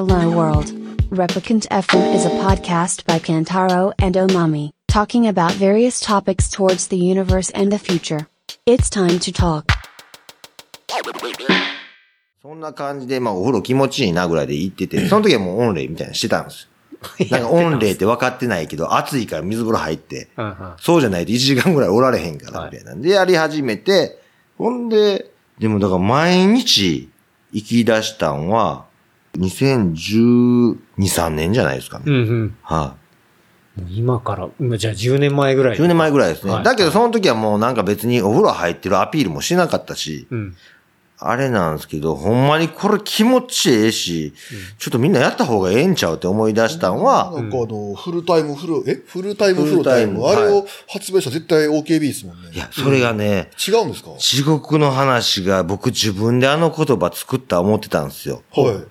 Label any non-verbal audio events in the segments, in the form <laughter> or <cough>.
Hello World. Replicant FM is a podcast by Kantaro and Omami, talking about various topics towards the universe and the future. It's time to talk. そんな感じで、まあお風呂気持ちいいなぐらいで行ってて、<laughs> その時はもう温冷みたいなのしてたんですよ。<laughs> なんか温冷って分かってないけど、暑いから水風呂入って、うんうんそうじゃないと1時間ぐらいおられへんから、みたいなんでやり始めて、ほんで、でもだから毎日行き出したんは、2012、3年じゃないですかね。うんうん。はい、もう今から、まあじゃあ10年前ぐらい。10年前ぐらいですね。はいだけどその時はもうなんか別にお風呂入ってるアピールもしなかったし、うん。あれなんですけど、ほんまにこれ気持ちええし、ちょっとみんなやった方がええんちゃうって思い出したんは、なんかあの、フルタイムフル、え？フルタイムフルタイム。フルタイム？あれを発明したら絶対 OKB ですもんね。いや、それがね、違うんですか？地獄の話が僕自分であの言葉作った思ってたんですよ。はい。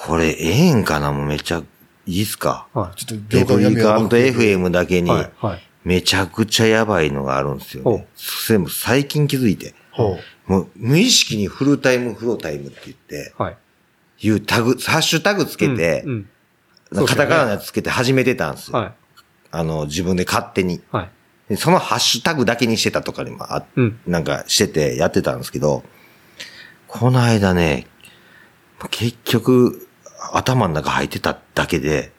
これええんかなもうめっちゃいいっすか？はちょっとレプ業界やめリカン FM だけい。に。めちゃくちゃやばいのがあるんですよね。それも最近気づいて。はもう無意識にフルタイムフロータイムって言って、はい。いうタグ、ハッシュタグつけて、うんうんカタカナのやつつけて始めてたんですよ。はい。あの、自分で勝手に。はい。でそのハッシュタグだけにしてたとかにもあ、うんなんかしててやってたんですけど、この間ね、結局、頭の中入ってただけで。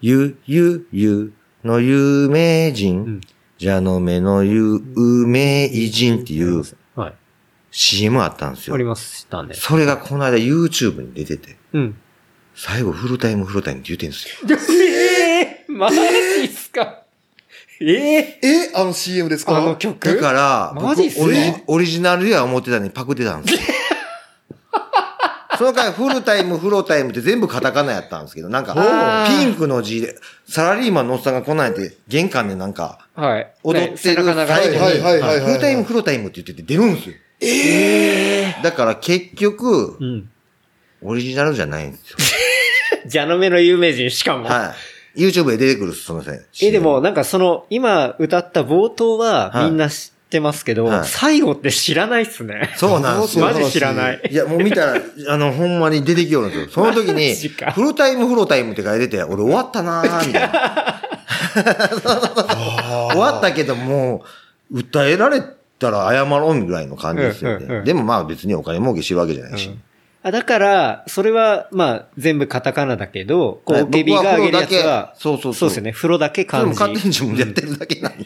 ゆ、ゆ、ゆの有名人、んじゃの目の有名人っていうはい。CM あったんですよあり。ましたね。それがこの間 YouTube に出てて、うん。最後フルタイムフルタイムって言ってんですよ。<laughs> ええマジっすか？えええあの CM ですか？あの曲？だから、僕マジっすかオリジオリジナルでは思ってたのにパクってたんですよ。その回、フルタイム、フロータイムって全部カタカナやったんですけど、なんかピンクの字で、サラリーマンのおっさんがこんなんやって、玄関でなんか、はい。踊ってる最後に、はいはいはいはいフルタイム、フロータイムって言ってて出るんですよ。ええだから結局う、ん。オリジナルじゃないんですよ。<laughs> ジャノメの有名人しかも。はい。YouTube で出てくるっす、すみません。え、でも、なんかその、今歌った冒頭ははいみんな知ってますけど、はい最後って知らないっすね。そうなんですよ。マジ知らない。いや、もう見たら、<laughs> あの、ほんまに出てきよるんですよ。その時にマジか、フルタイムフロータイムって書いてて、俺終わったなーみたいな。<laughs> <laughs> 終わったけど、もう、訴えられたら謝ろうぐらいの感じですよね。うんうんうんでもまあ別にお金儲けしてるわけじゃないし。あだから、それは、まあ、全部カタカナだけど、こう、はいオケビが上げるやつ僕はそうそうそうそうですよね。風呂だけ漢字。勝手に自分でやってるだけなんで。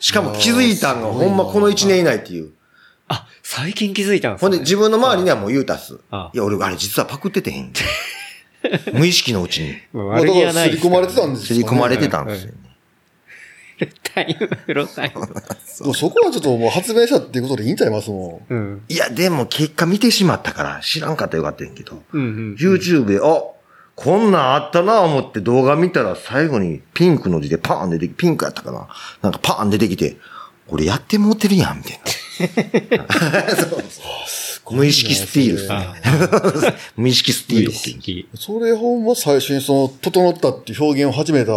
しかも気づいたんがほんまこの1年以内っていう。あ、最近気づいたんですね。ほんで自分の周りにはもう言うたっす。いあや、俺あれ実はパクっててへん。無意識のうちに。<laughs> 悪気はないです刷り込まれてたんです刷り込まれてたんですよね。タイム、風呂タイム。でもそこはちょっともう発明したっていうことでいいんちゃいますもん。うん。いや、でも結果見てしまったから知らんかったらよかったんやけど。うんうん。YouTube で、あ、こんなんあったな思って動画見たら最後にピンクの字でパーン出てき、ピンクやったかななんかパーン出てきて、俺やってもうてるやん、みたいな。そう無意識スティールですね。無意識スティールっていう。それほんま最初にその、整ったっていう表現を始めた、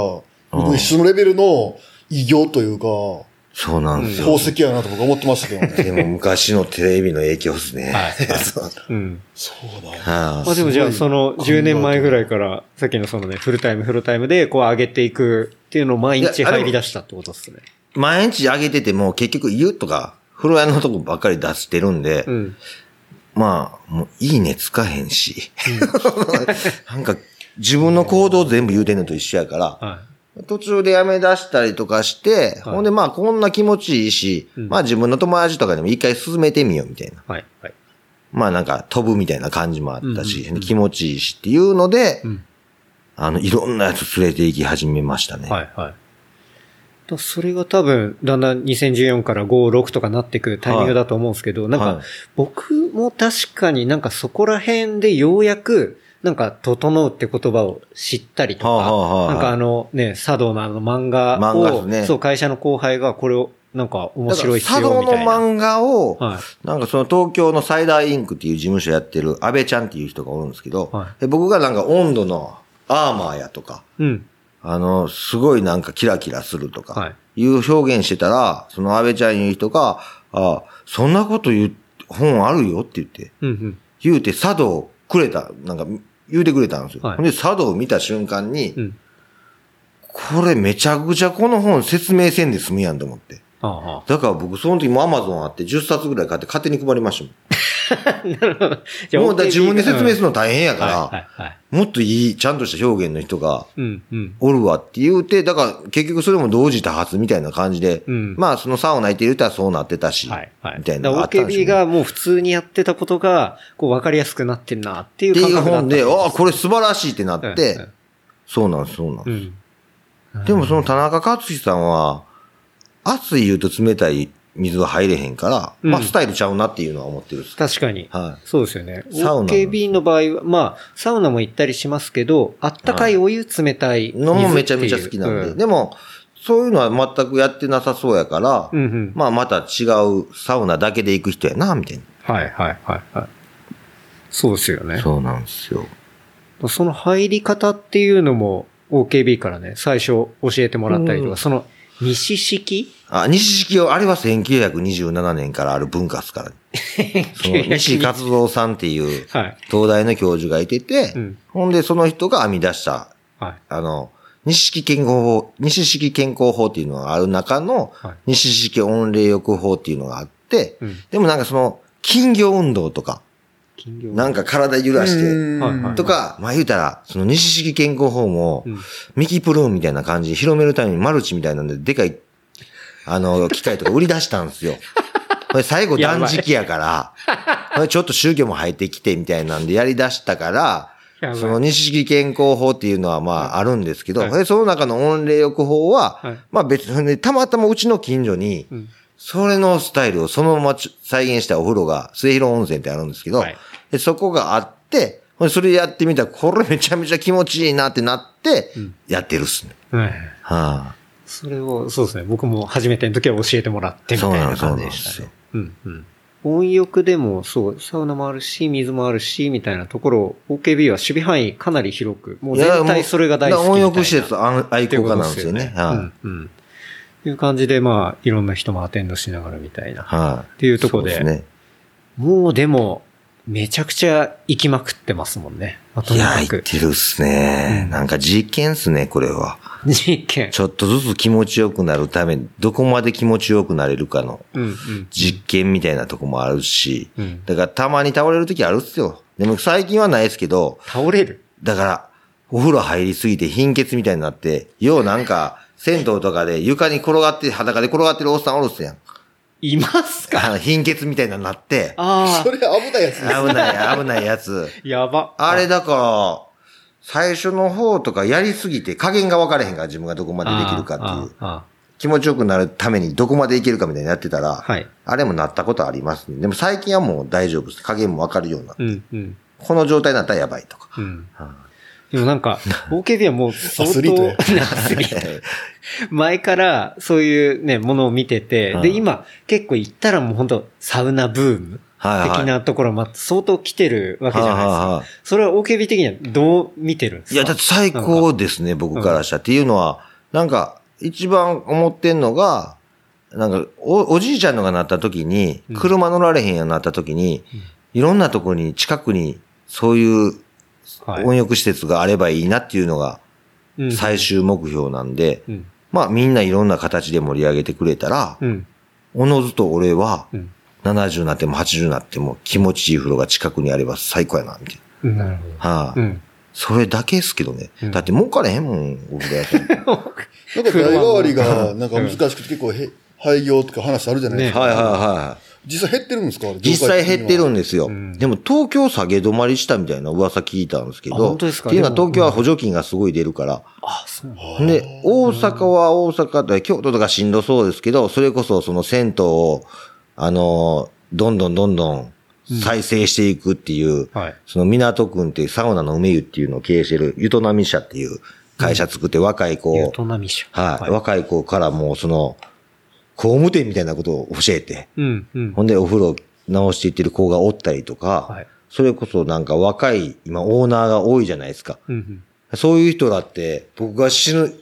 僕一緒のレベルの異業というか、そうなんですよ。宝石やなと僕は思ってましたけどね。でも昔のテレビの影響ですね。そう <laughs> うん。そうだ。はまあでもじゃあその考えて10年前ぐらいから、さっきのそのね、フルタイムフルタイムでこう上げていくっていうのを毎日入り出したってことですね。い毎日上げてても結局言うとか、フロアのとこばっかり出してるんで、うん。まあ、もういいねつかへんし。<laughs> なんか、自分の行動全部言うてんのと一緒やから、は途中でやめ出したりとかして、はいほんでまあこんな気持ちいいし、うんまあ自分の友達とかでも一回進めてみようみたいな。い。はい。はい。まあなんか飛ぶみたいな感じもあったし、うんうんうん気持ちいいしっていうので、うんあの、いろんなやつ連れて行き始めましたね。はい。はい。だそれが多分、だんだん2014から5、6とかなってくタイミングだと思うんですけど、なんか、はい僕も確かになんかそこら辺でようやく、なんか、整うって言葉を知ったりとか、はあはあはあなんかあのね、茶道のあの漫画を、ねそう、会社の後輩がこれを、なんか面白いっすよ、みたいな。茶道の漫画を、はいなんかその東京のサイダーインクっていう事務所やってる安倍ちゃんっていう人がおるんですけど、はで僕がなんか温度のアーマーやとか、うん。あの、すごいなんかキラキラするとはか、いう表現してたら、その安倍ちゃんいう人が、あそんなこと言う、本あるよって言って、うんうん。言うて茶道くれた、なんか、言うてくれたんですよ。はいで、茶道を見た瞬間に、うん。これめちゃくちゃこの本説明せんで済むやんと思って。ああ。だから僕その時もアマゾンあって10冊ぐらい買って勝手に配りました <laughs> もん。じゃあもうだ自分で説明するのの大変やから、はいはいはい。もっといい、ちゃんとした表現の人がうんうん。おるわって言うて、だから結局それも同時多発みたいな感じで、うんまあそのサウナ行ってる人はそうなってたし、はいはい。みたいなのがあだからったんでしょう OKB ねがもう普通にやってたことが、こう分かりやすくなってんなっていうっていう感覚だった本で、わああ、これ素晴らしいってなっけですて、そうなんです、そうなんうん。うです。ん。でもその田中克史さんは、熱い言うと冷たい水は入れへんから、うんまあスタイルちゃうなっていうのは思ってる。確かに。はそうですよね。サウナ OKB の場合は、まあ、サウナも行ったりしますけど、あったかいお湯、冷たいのもめちゃめちゃ好きなんで。うでも、そういうのは全くやってなさそうやから、うんうん。まあまた違うサウナだけで行く人やな、みたいな。はいはいはいはい。そうですよね。そうなんですよ。その入り方っていうのも OKB からね、最初教えてもらったりとか、うんその西式？あ、西式を、あれは1927年からある文化っすから。<laughs> その西勝造さんっていう、はい。東大の教授がいてて、うんほんでその人が編み出した、はい。あの、西式健康法、西式健康法っていうのがある中の、はい西式温冷浴法っていうのがあって、うんでもなんかその、金魚運動とか、なんか体揺らして、とか、まあ言うたら、その西式健康法もうん、ミキプルーンみたいな感じで広めるためにマルチみたいなんで、でかい、あの、機械とか売り出したんですよ。<laughs> これ最後断食やから、これ <laughs> ちょっと宗教も入ってきてみたいなんでやり出したからその西式健康法っていうのはまああるんですけど、はい。でその中の温冷浴法は、はい。まあ別に、たまたまうちの近所に、うんそれのスタイルをそのままち再現したお風呂が、末広温泉ってあるんですけど、はいでそこがあって、それやってみたら、これめちゃめちゃ気持ちいいなってなってん、やってるっすね。はい。はそれを、そうですね。僕も初めての時は教えてもらってみたいな感じでしたそうね。うんうん。温浴でもそう、サウナもあるし、水もあるし、みたいなところ、OKB は守備範囲かなり広く、もういや全体それが大好きみたいな。温浴施設あ愛好家なんですよね。うんうん。いう感じで、まあ、いろんな人もアテンドしながらみたいな。はい。っていうところでそうすね。もうでも、めちゃくちゃ行きまくってますもんね。まあ、といや、にかく。言ってるっすね。うんなんか実験っすね、これは。実験。ちょっとずつ気持ちよくなるために、どこまで気持ちよくなれるかのうんうん。実験みたいなとこもあるし、うんだからたまに倒れる時あるっすよ。でも最近はないですけど、倒れる？だから、お風呂入りすぎて貧血みたいになって、ようなんか、銭湯とかで床に転がって、裸で転がってるおっさんおるっすやん。いますか？あの貧血みたいなのになって、あそれ危ないやつです。危ない、危ないやつ。あ、やば。あれだから、最初の方とかやりすぎて加減が分からへんから自分がどこまでできるかっていう。ああ気持ちよくなるためにどこまでいけるかみたいなのやってたら、はいあれもなったことありますね。でも最近はもう大丈夫です。加減も分かるようになって。うん、うん、この状態になったらやばいとか。うん。はでもなんか、OKB はもう相当、アスリートやアスリート <laughs> <laughs> 前からそういうね、ものを見てて、うん。で、今結構行ったらもう本当サウナブーム的なところも相当来てるわけじゃないですか。はいはいはい。それは OKB 的にはどう見てるんですか？いや、だって最高ですね、僕からしたら。っていうのは、なんか、一番思ってんのが、なんか、お、おじいちゃんのがなった時に、車乗られへんようになった時に、いろんなとこに、近くに、そういうはい。温浴施設があればいいなっていうのが、うん。最終目標なんで、うん。まあみんないろんな形で盛り上げてくれたら、うん。おのずと俺はう、ん。70になっても80になっても気持ちいい風呂が近くにあれば最高やな、みたいなるほど。な。はい、うん。それだけですけどね。うんだって儲かれへんもん、お風呂やったら <laughs> なんか代替わりがなんか難しくて結構へ廃業とか話あるじゃないですか。はいはいはい。実際減ってるんですか？実際減ってるんでですよ。うんでも東京下げ止まりしたみたいな噂聞いたんですけあど、本当ですか？っていうのは東京は補助金がすごい出るから。あ、そうで、大阪は大阪で、京都とかしんどそうですけど、それこそその銭湯を、あのーどんどんどんどん再生していくっていう、はい。その港くんっていうサウナの梅湯っていうのを経営してる、ゆとなみ社っていう会社作って若い子を、ゆとなみ社。はい、若い子からもうその、工務店みたいなことを教えて、うん、うん。ほんでお風呂直していってる子がおったりとか、はいそれこそなんか若い、今オーナーが多いじゃないですか。うん、うん。そういう人だって、僕が死ぬ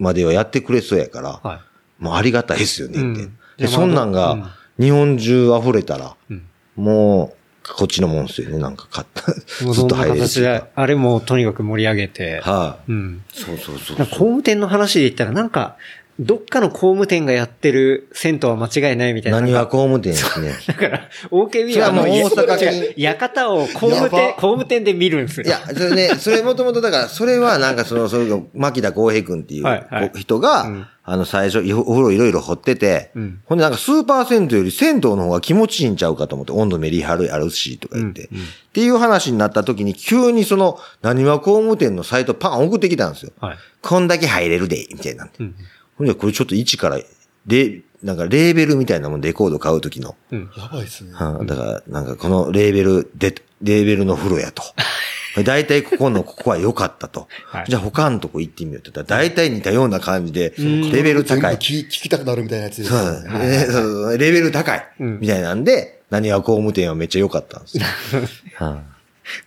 まではやってくれそうやから、はもうありがたいですよねって。うんで、そんなんうんが日本中溢れたら、い。うん。もこっちのもんですよね、なんか買った。<laughs> ずっと入れるあれもとにかく盛り上げて。か。はい、うん。そうそうそうなんか工務店の話で言ったら、なんか、どっかの工務店がやってる銭湯は間違いないみたいな。何は工務店ですね。<laughs> だから、OKB はもう大阪に館を工務店、工務店で見るんですよ。いや、それね、それもともとだから、それはなんかその、それが、牧田光平君っていうはいはい人が、うんあの、最初、お風呂いろいろ掘ってて、うんほんでなんかスーパー銭湯より銭湯の方が気持ちいいんちゃうかと思って、温度メリハリあるし、とか言って、うんうんっていう話になった時に、急にその、何は工務店のサイトパン送ってきたんですよ。はい。こんだけ入れるで、みたいな。うん。ほんで、これちょっと一から、で、なんかレーベルみたいなもん、レコード買う時の。うん。やばいっすね。うんだから、なんかこのレーベルで、レーベルの風呂やと。<laughs> 大体ここの、ここは良かったと。はいじゃあ他のとこ行ってみようって言ったら、大体似たような感じで、レベル高い。聞聞きたくなるみたいなやつですそうよなんですねそうそうレベル高い。うんみたいなんで、何は工務店はめっちゃ良かったんですよ。<laughs> はい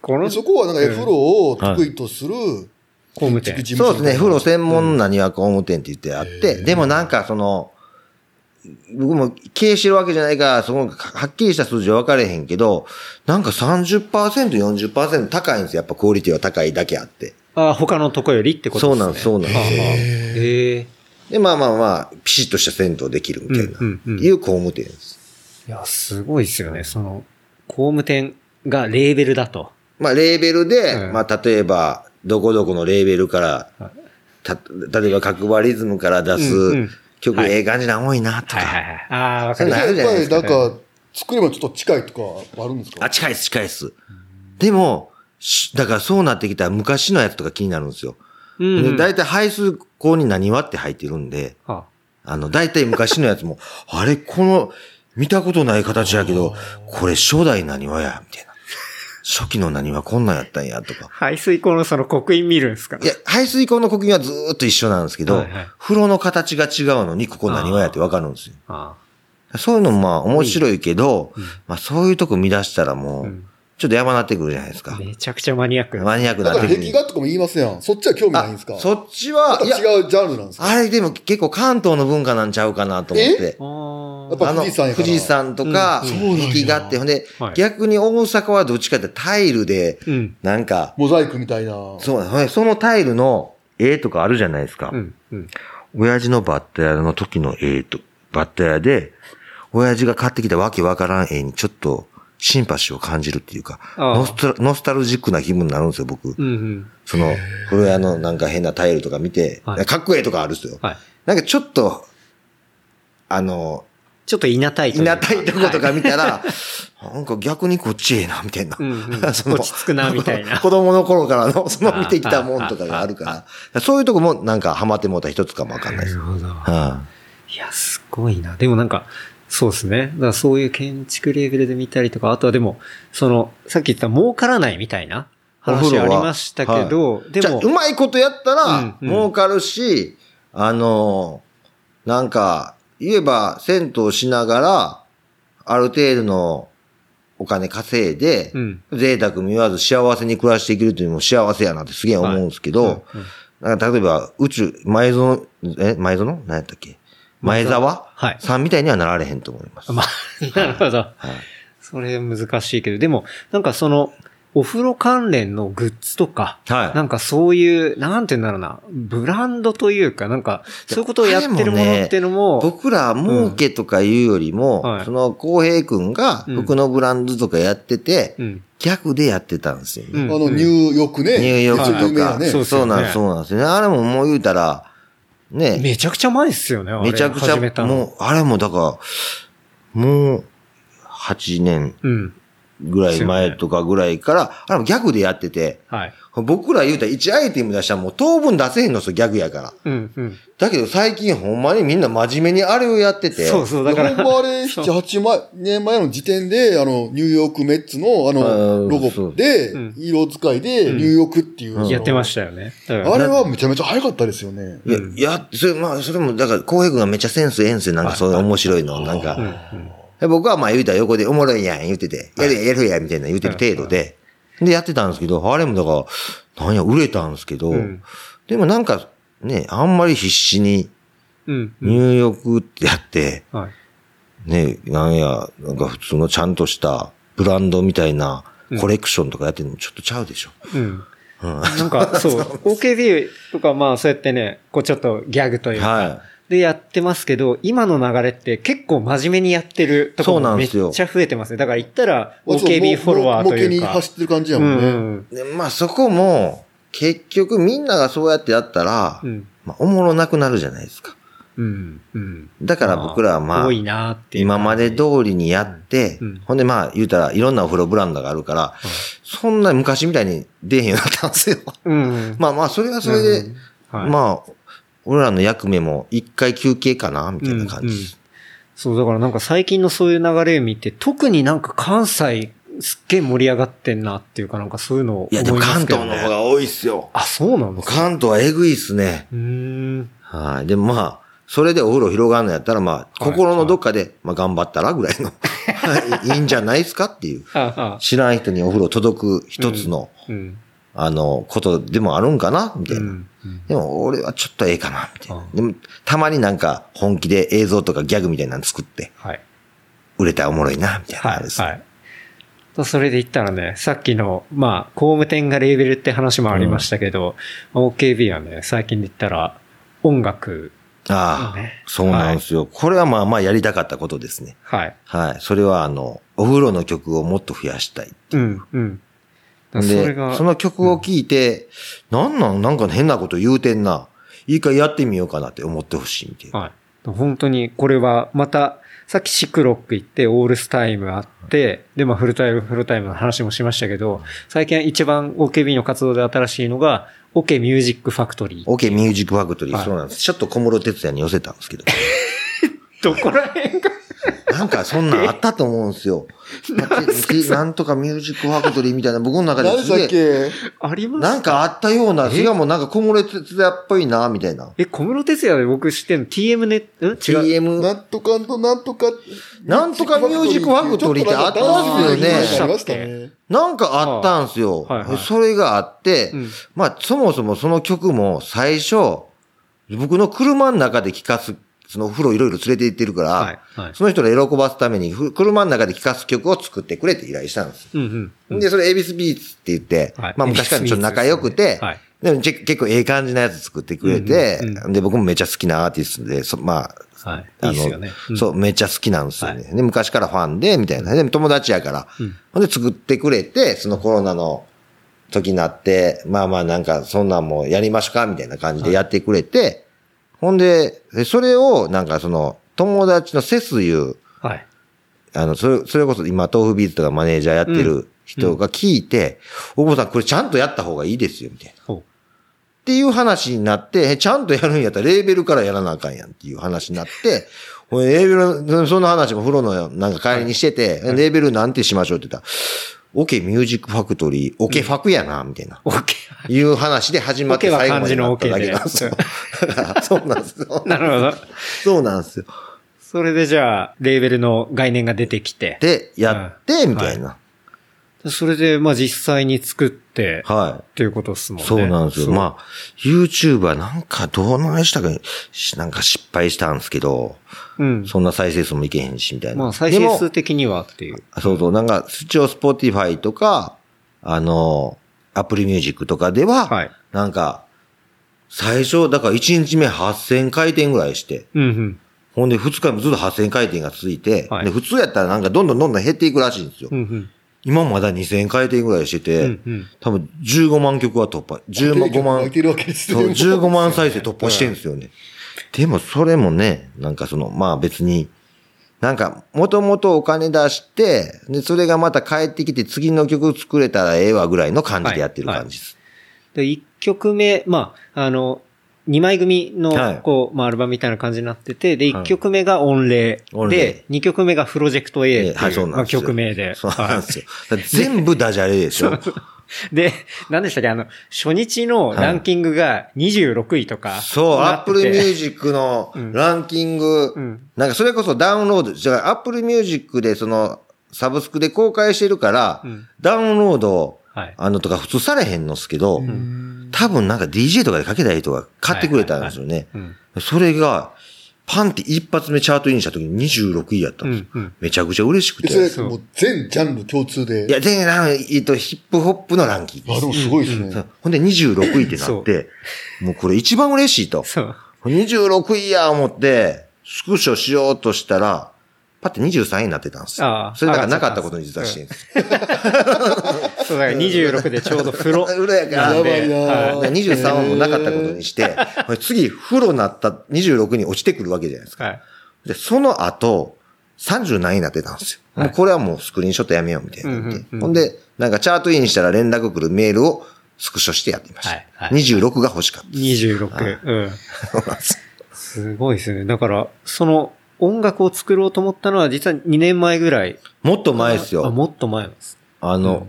このそこはなんかエフロを得意とする、工務店そうですね、風呂専門の何は工務店って言ってあって、でもなんかその、僕も経営してるわけじゃないから、その、はっきりした数字は分かれへんけど、なんか30%、40%高いんですよ。やっぱクオリティは高いだけあって。あ他のとこよりってことですね。そうなんです、そうなんです。へえ。で、まあまあまあ、ピシッとした銭湯できるみたいな、うんうんうんいう工務店です。いや、すごいですよね。その、工務店がレーベルだと。まあ、レーベルで、うんまあ、例えば、どこどこのレーベルから、た、例えば、角張リズムから出すうんうん曲、はいええ感じなん多いな、とか。はいはいはい。ああ、わかる。なるじゃないですかやっぱりなんか、作りもちょっと近いとかあるんですか？あ、近いです、近いです。でも、しだからそうなってきたら昔のやつとか気になるんですよ。うんうん。で大体排水口に何割って入ってるんで、はあの、大体昔のやつも、あれ、この、見たことない形やけど、<laughs> これ初代何話や、みたいな。初期の何はこんなんやったんや、とか。排水口のその刻印見るんですか？いや、排水口の刻印はずーっと一緒なんですけど、はいはい。風呂の形が違うのに、ここ何話やってわかるんですよ。あそういうのもまあ面白いけど、まあそういうとこ見出したらもう、うんちょっと山なってくるじゃないですかあ。。めちゃくちゃマニアックな。マニアックだからなってくる。壁画とかも言いますやん。そっちは興味ないんですか？あそっちは、いや、違うジャンルなんですか？あれでも結構関東の文化なんちゃうかなと思って。あやっぱ富士山やから富士山とか、壁画って、ほんで、はい逆に大阪はどっちかってタイルで、うん。なんか、モザイクみたいな。そうなんですそのタイルの絵とかあるじゃないですか。うん。うん。親父のバッタ屋の時の絵と、バッタ屋で、親父が買ってきたわけわからん絵にちょっとシンパシーを感じるっていうか、ノスタルノスタルジックな気分になるんですよ、僕。うん。うん。その、風呂屋のなんか変なタイルとか見て、はいかっこええとかあるんですよ。はい。なんかちょっと、あの、ちょっといなたいといなたいとことか見たはら、なんか逆にこっちええな、みたいな。うんうん <laughs> 落ち着くなみたいな <laughs> 子供の頃からの、<laughs> その見てきたもんとかがあるから、そういうとこもなんかハマってもうた一つかもわかんないです。なるほど。はいや、すごいな。でもなんか、そうですね。だからそういう建築レベルで見たりとか、あとはでも、その、さっき言った儲からないみたいな話ありましたけど、でもじゃあう、まいことやったらうん、うん。儲かるし、あの、なんか、言えば、銭湯しながら、ある程度のお金稼いで、うん。贅沢見わず幸せに暮らしていけるというのも幸せやなってすげえ思うんですけど、はい。うんうん。なんか例えば、宇宙、前園、え、前園何やったっけ？前澤はいさんみたいにはなられへんと思います。まあ、なるほど。はいそれ難しいけど、でも、なんかその、お風呂関連のグッズとか、はいなんかそういう、なんて言うんだろうな、ブランドというか、なんか、そういうことをやってるものっていうのも、僕ら儲けとかいうよりも、うんはいその、浩平くんがうん服のブランドとかやってて、うん。逆でやってたんですよね。うんあの、入浴ね。ニューヨークめっちゃとか、ね。そうそうなんです、そうなんですよね。あれももう言うたら、ね、めちゃくちゃ前っすよね、あれめちゃくちゃ。もう、あれもだから、もう、8年うん。ぐらい前とかぐらいから、あれも逆でやってて、はい。僕ら言うたら1アイテム出したらもう当分出せへんのですよ、逆やから。うん、うん。だけど最近ほんまにみんな真面目にあれをやってて、そうそう、だだか、からんまあれ、<laughs> 7、8前年前の時点で、あの、ニューヨークメッツのああの、ーロゴでうん、色使いで、ニューヨークっていう。やってましたよね。あれはめちゃめちゃ早かったですよね。いや、いや、それ、まあ、それも、だから、浩平君がめっちゃセンスええんすよ。なんかそういう面白いの。なんか、で僕はまあ言うたら横でおもろいやん言ってて、やるやるやんみたいな言ってる程度で、でやってたんですけど、あれもだから、なんや、売れたんですけど、んでもなんか、ね、あんまり必死にうん。入浴ってやって、はい。ね、なんや、なんか普通のちゃんとしたブランドみたいなコレクションとかやってるのもちょっとちゃうでしょ。うん。なんか、そう、<laughs> OKB とかまあそうやってね、こうちょっとギャグというか、はでやってますけど、今の流れって結構真面目にやってるとこそうろもめっなんですよちゃ増えてますね。だから言ったら OKB フォロワーともいうか。模型に走ってる感じやもんね。うんい。で、まあそこも、結局みんながそうやってやったら、うん。まあおもろなくなるじゃないですか。うん。うん。だから僕らはまあ多、いなっていう。今まで通りにやって、うんほんでまあ言うたらいろんなお風呂ブランドがあるから、そんな昔みたいに出えへんようになったんですよ。うん。<laughs> まあまあそれはそれで、まあ、俺らの役目も一回休憩かなみたいな感じです。そう、だからなんか最近のそういう流れを見て、特になんか関西すっげえ盛り上がってんなっていうかなんかそういうのをいやでも関ね。東の方が多いっすよ。あ、そうなんですか関東はえぐいっすね。うーん。はい。でもまあ、それでお風呂広がるのやったらまあ、心のどっかで、まあ頑張ったらぐらいの、<laughs> いいんじゃないですかっていう。知らん人にお風呂届く一つの、うん。あの、ことでもあるんかなみたいな。うん。でも俺はちょっとええかなみたいなあ。でも、たまになんか本気で映像とかギャグみたいなの作って、はい。売れたらおもろいな、みたいなはい。あれですね。はい。と、それで言ったらね、さっきの、まあ、工務店がレーベルって話もありましたけど、OKB はね、最近で言ったら、音楽、ああ、ねそうなんですよ。これはまあまあやりたかったことですね。はい。はい。それはあの、お風呂の曲をもっと増やしたい。うん、うん。で、が、その曲を聴いて、なんなんなんか変なこと言うてんな。いいかやってみようかなって思ってほしいみたいな。はい。本当に、これは、また、さっきシクロック行って、オールスタイムあって、で、まあ、フルタイム、フルタイムの話もしましたけど、最近一番 OKB の活動で新しいのが、OK ミュージックファクトリー。OK ミュージックファクトリー、はいそうなんです。ちょっと小室哲也に寄せたんですけど。<laughs> どこら辺が？なんかそんなんあったと思うんですよ。<laughs> なんとかミュージックファクトリーみたいな僕の中ですげえ、けありますなんかあったような、しかもなんか小室哲也っぽいな、みたいな。え、小室哲也で僕知ってんの ?TM ネット、ん？違う。TM、なんとかとなんとか。なんとかミュージックファクトリーってあったんですよねありましたね。なんかあったんすよ。はいはいそれがあって、うんまあそもそもその曲も最初、僕の車の中で聴かす、そのお風呂いろいろ連れて行ってるから、はいはいその人ら喜ばすためにふ車の中で聴かす曲を作ってくれって依頼したんです。うんうん。で、それエビスビーツって言って、はいまあ昔からちょっと仲良くて、はいでもち結構ええ感じのやつ作ってくれて、うんうんで、僕もめっちゃ好きなアーティストで、そまあ、はい。あのいいね。うんそう、めっちゃ好きなんですよね。で、昔からファンで、みたいな。で、友達やから。うんほんで作ってくれて、そのコロナの時になって、まあまあなんか、そんなんもやりましょうかみたいな感じでやってくれて、ほんで、でそれを、なんかその、友達のセスいう、はい。あの、それ、それこそ今、豆腐ビーツとかマネージャーやってる人が聞いて、大久保さんこれちゃんとやった方がいいですよ、みたいな。っていう話になって、えちゃんとやるんやったらレーベルからやらなあかんやんっていう話になって、レーベルの、その話も風呂のなんか帰りにしてて、レーベルなんてしましょうって言ったら、オケミュージックファクトリー、オケファクやな、みたいな。OK。いう話で始まって最後までなっただけなんですよ。<laughs> そうなんですよ。なるほど。そうなんですよ。それでじゃあ、レーベルの概念が出てきて。で、やって、みたいな。それで、まあ実際に作って、はい。っていうことですもんね。そうなんですよ。まあ、YouTuber なんかどうなんしたか、しなんか失敗したんですけど、うん。そんな再生数もいけへんし、みたいな。まあ再生数的にはっていう。そうそう、なんか、一応 Spotify とか、あの、Apple Music とかでは、はいなんか、最初、だから1日目8000回転ぐらいして、うんうん。ほんで2日もずっと8000回転が続いて、はいで、普通やったらなんかどんどんどんどん減っていくらしいんですよ。うんうん。今まだ2000回転ぐらいしてて、うんうん。多分15万曲は突破、15万、いけるわけですそう、ね15万再生突破してるんですよね。<laughs> でもそれもね、なんかその、まあ別に、なんか、もともとお金出して、で、それがまた帰ってきて次の曲作れたらええわぐらいの感じでやってる感じです。で、1曲目、まあ、あの、2枚組のはい、こう、まあ、アルバムみたいな感じになってて、で、はい。1曲目が音霊で、2曲目がプロジェクト A っていう、はい、そうまあ、なんですよ。曲名で。<laughs> そうなんですはよ。全部ダジャレでしょ。いで、何でしたっけ？あの、初日のランキングが26位とか、そう、なってて。Apple Music のランキング、うん。なんかそれこそダウンロード、じゃあ Apple Music でその、サブスクで公開してるから、うん。ダウンロード、はい。あのとか普通されへんのっすけど、多分なんか DJ とかでかけた人が買ってくれたんですよね。うん。それが、パンって一発目チャートインした時に26位やったんですよ。うんうんめちゃくちゃ嬉しくえて。それ、もう全ジャンル共通で。いや、全然、えっと、ヒップホップのランキングあ、でもすごいですね。ほんで26位ってなって、もうこれ一番嬉しいと。そう。26位や思って、スクショしようとしたら、パッて23位になってたんですよ。ああそれだからなかったことに実はしてるんですよ。そう、だから26でちょうど風呂。<laughs> 裏やから。やばいなだから23はもうなかったことにして、<laughs> 次、風呂なった26に落ちてくるわけじゃないですか。はい。で、その後、30何位になってたんですよ。もうこれはもうスクリーンショットやめようみたいなうんうんうんほんで、なんかチャートインしたら連絡来るメールをスクショしてやってみました。はいはい26が欲しかった。26。うん。そうなんですすごいですね。だから、その音楽を作ろうと思ったのは実は2年前ぐらい。もっと前ですあ、よ。もっと前です。あの、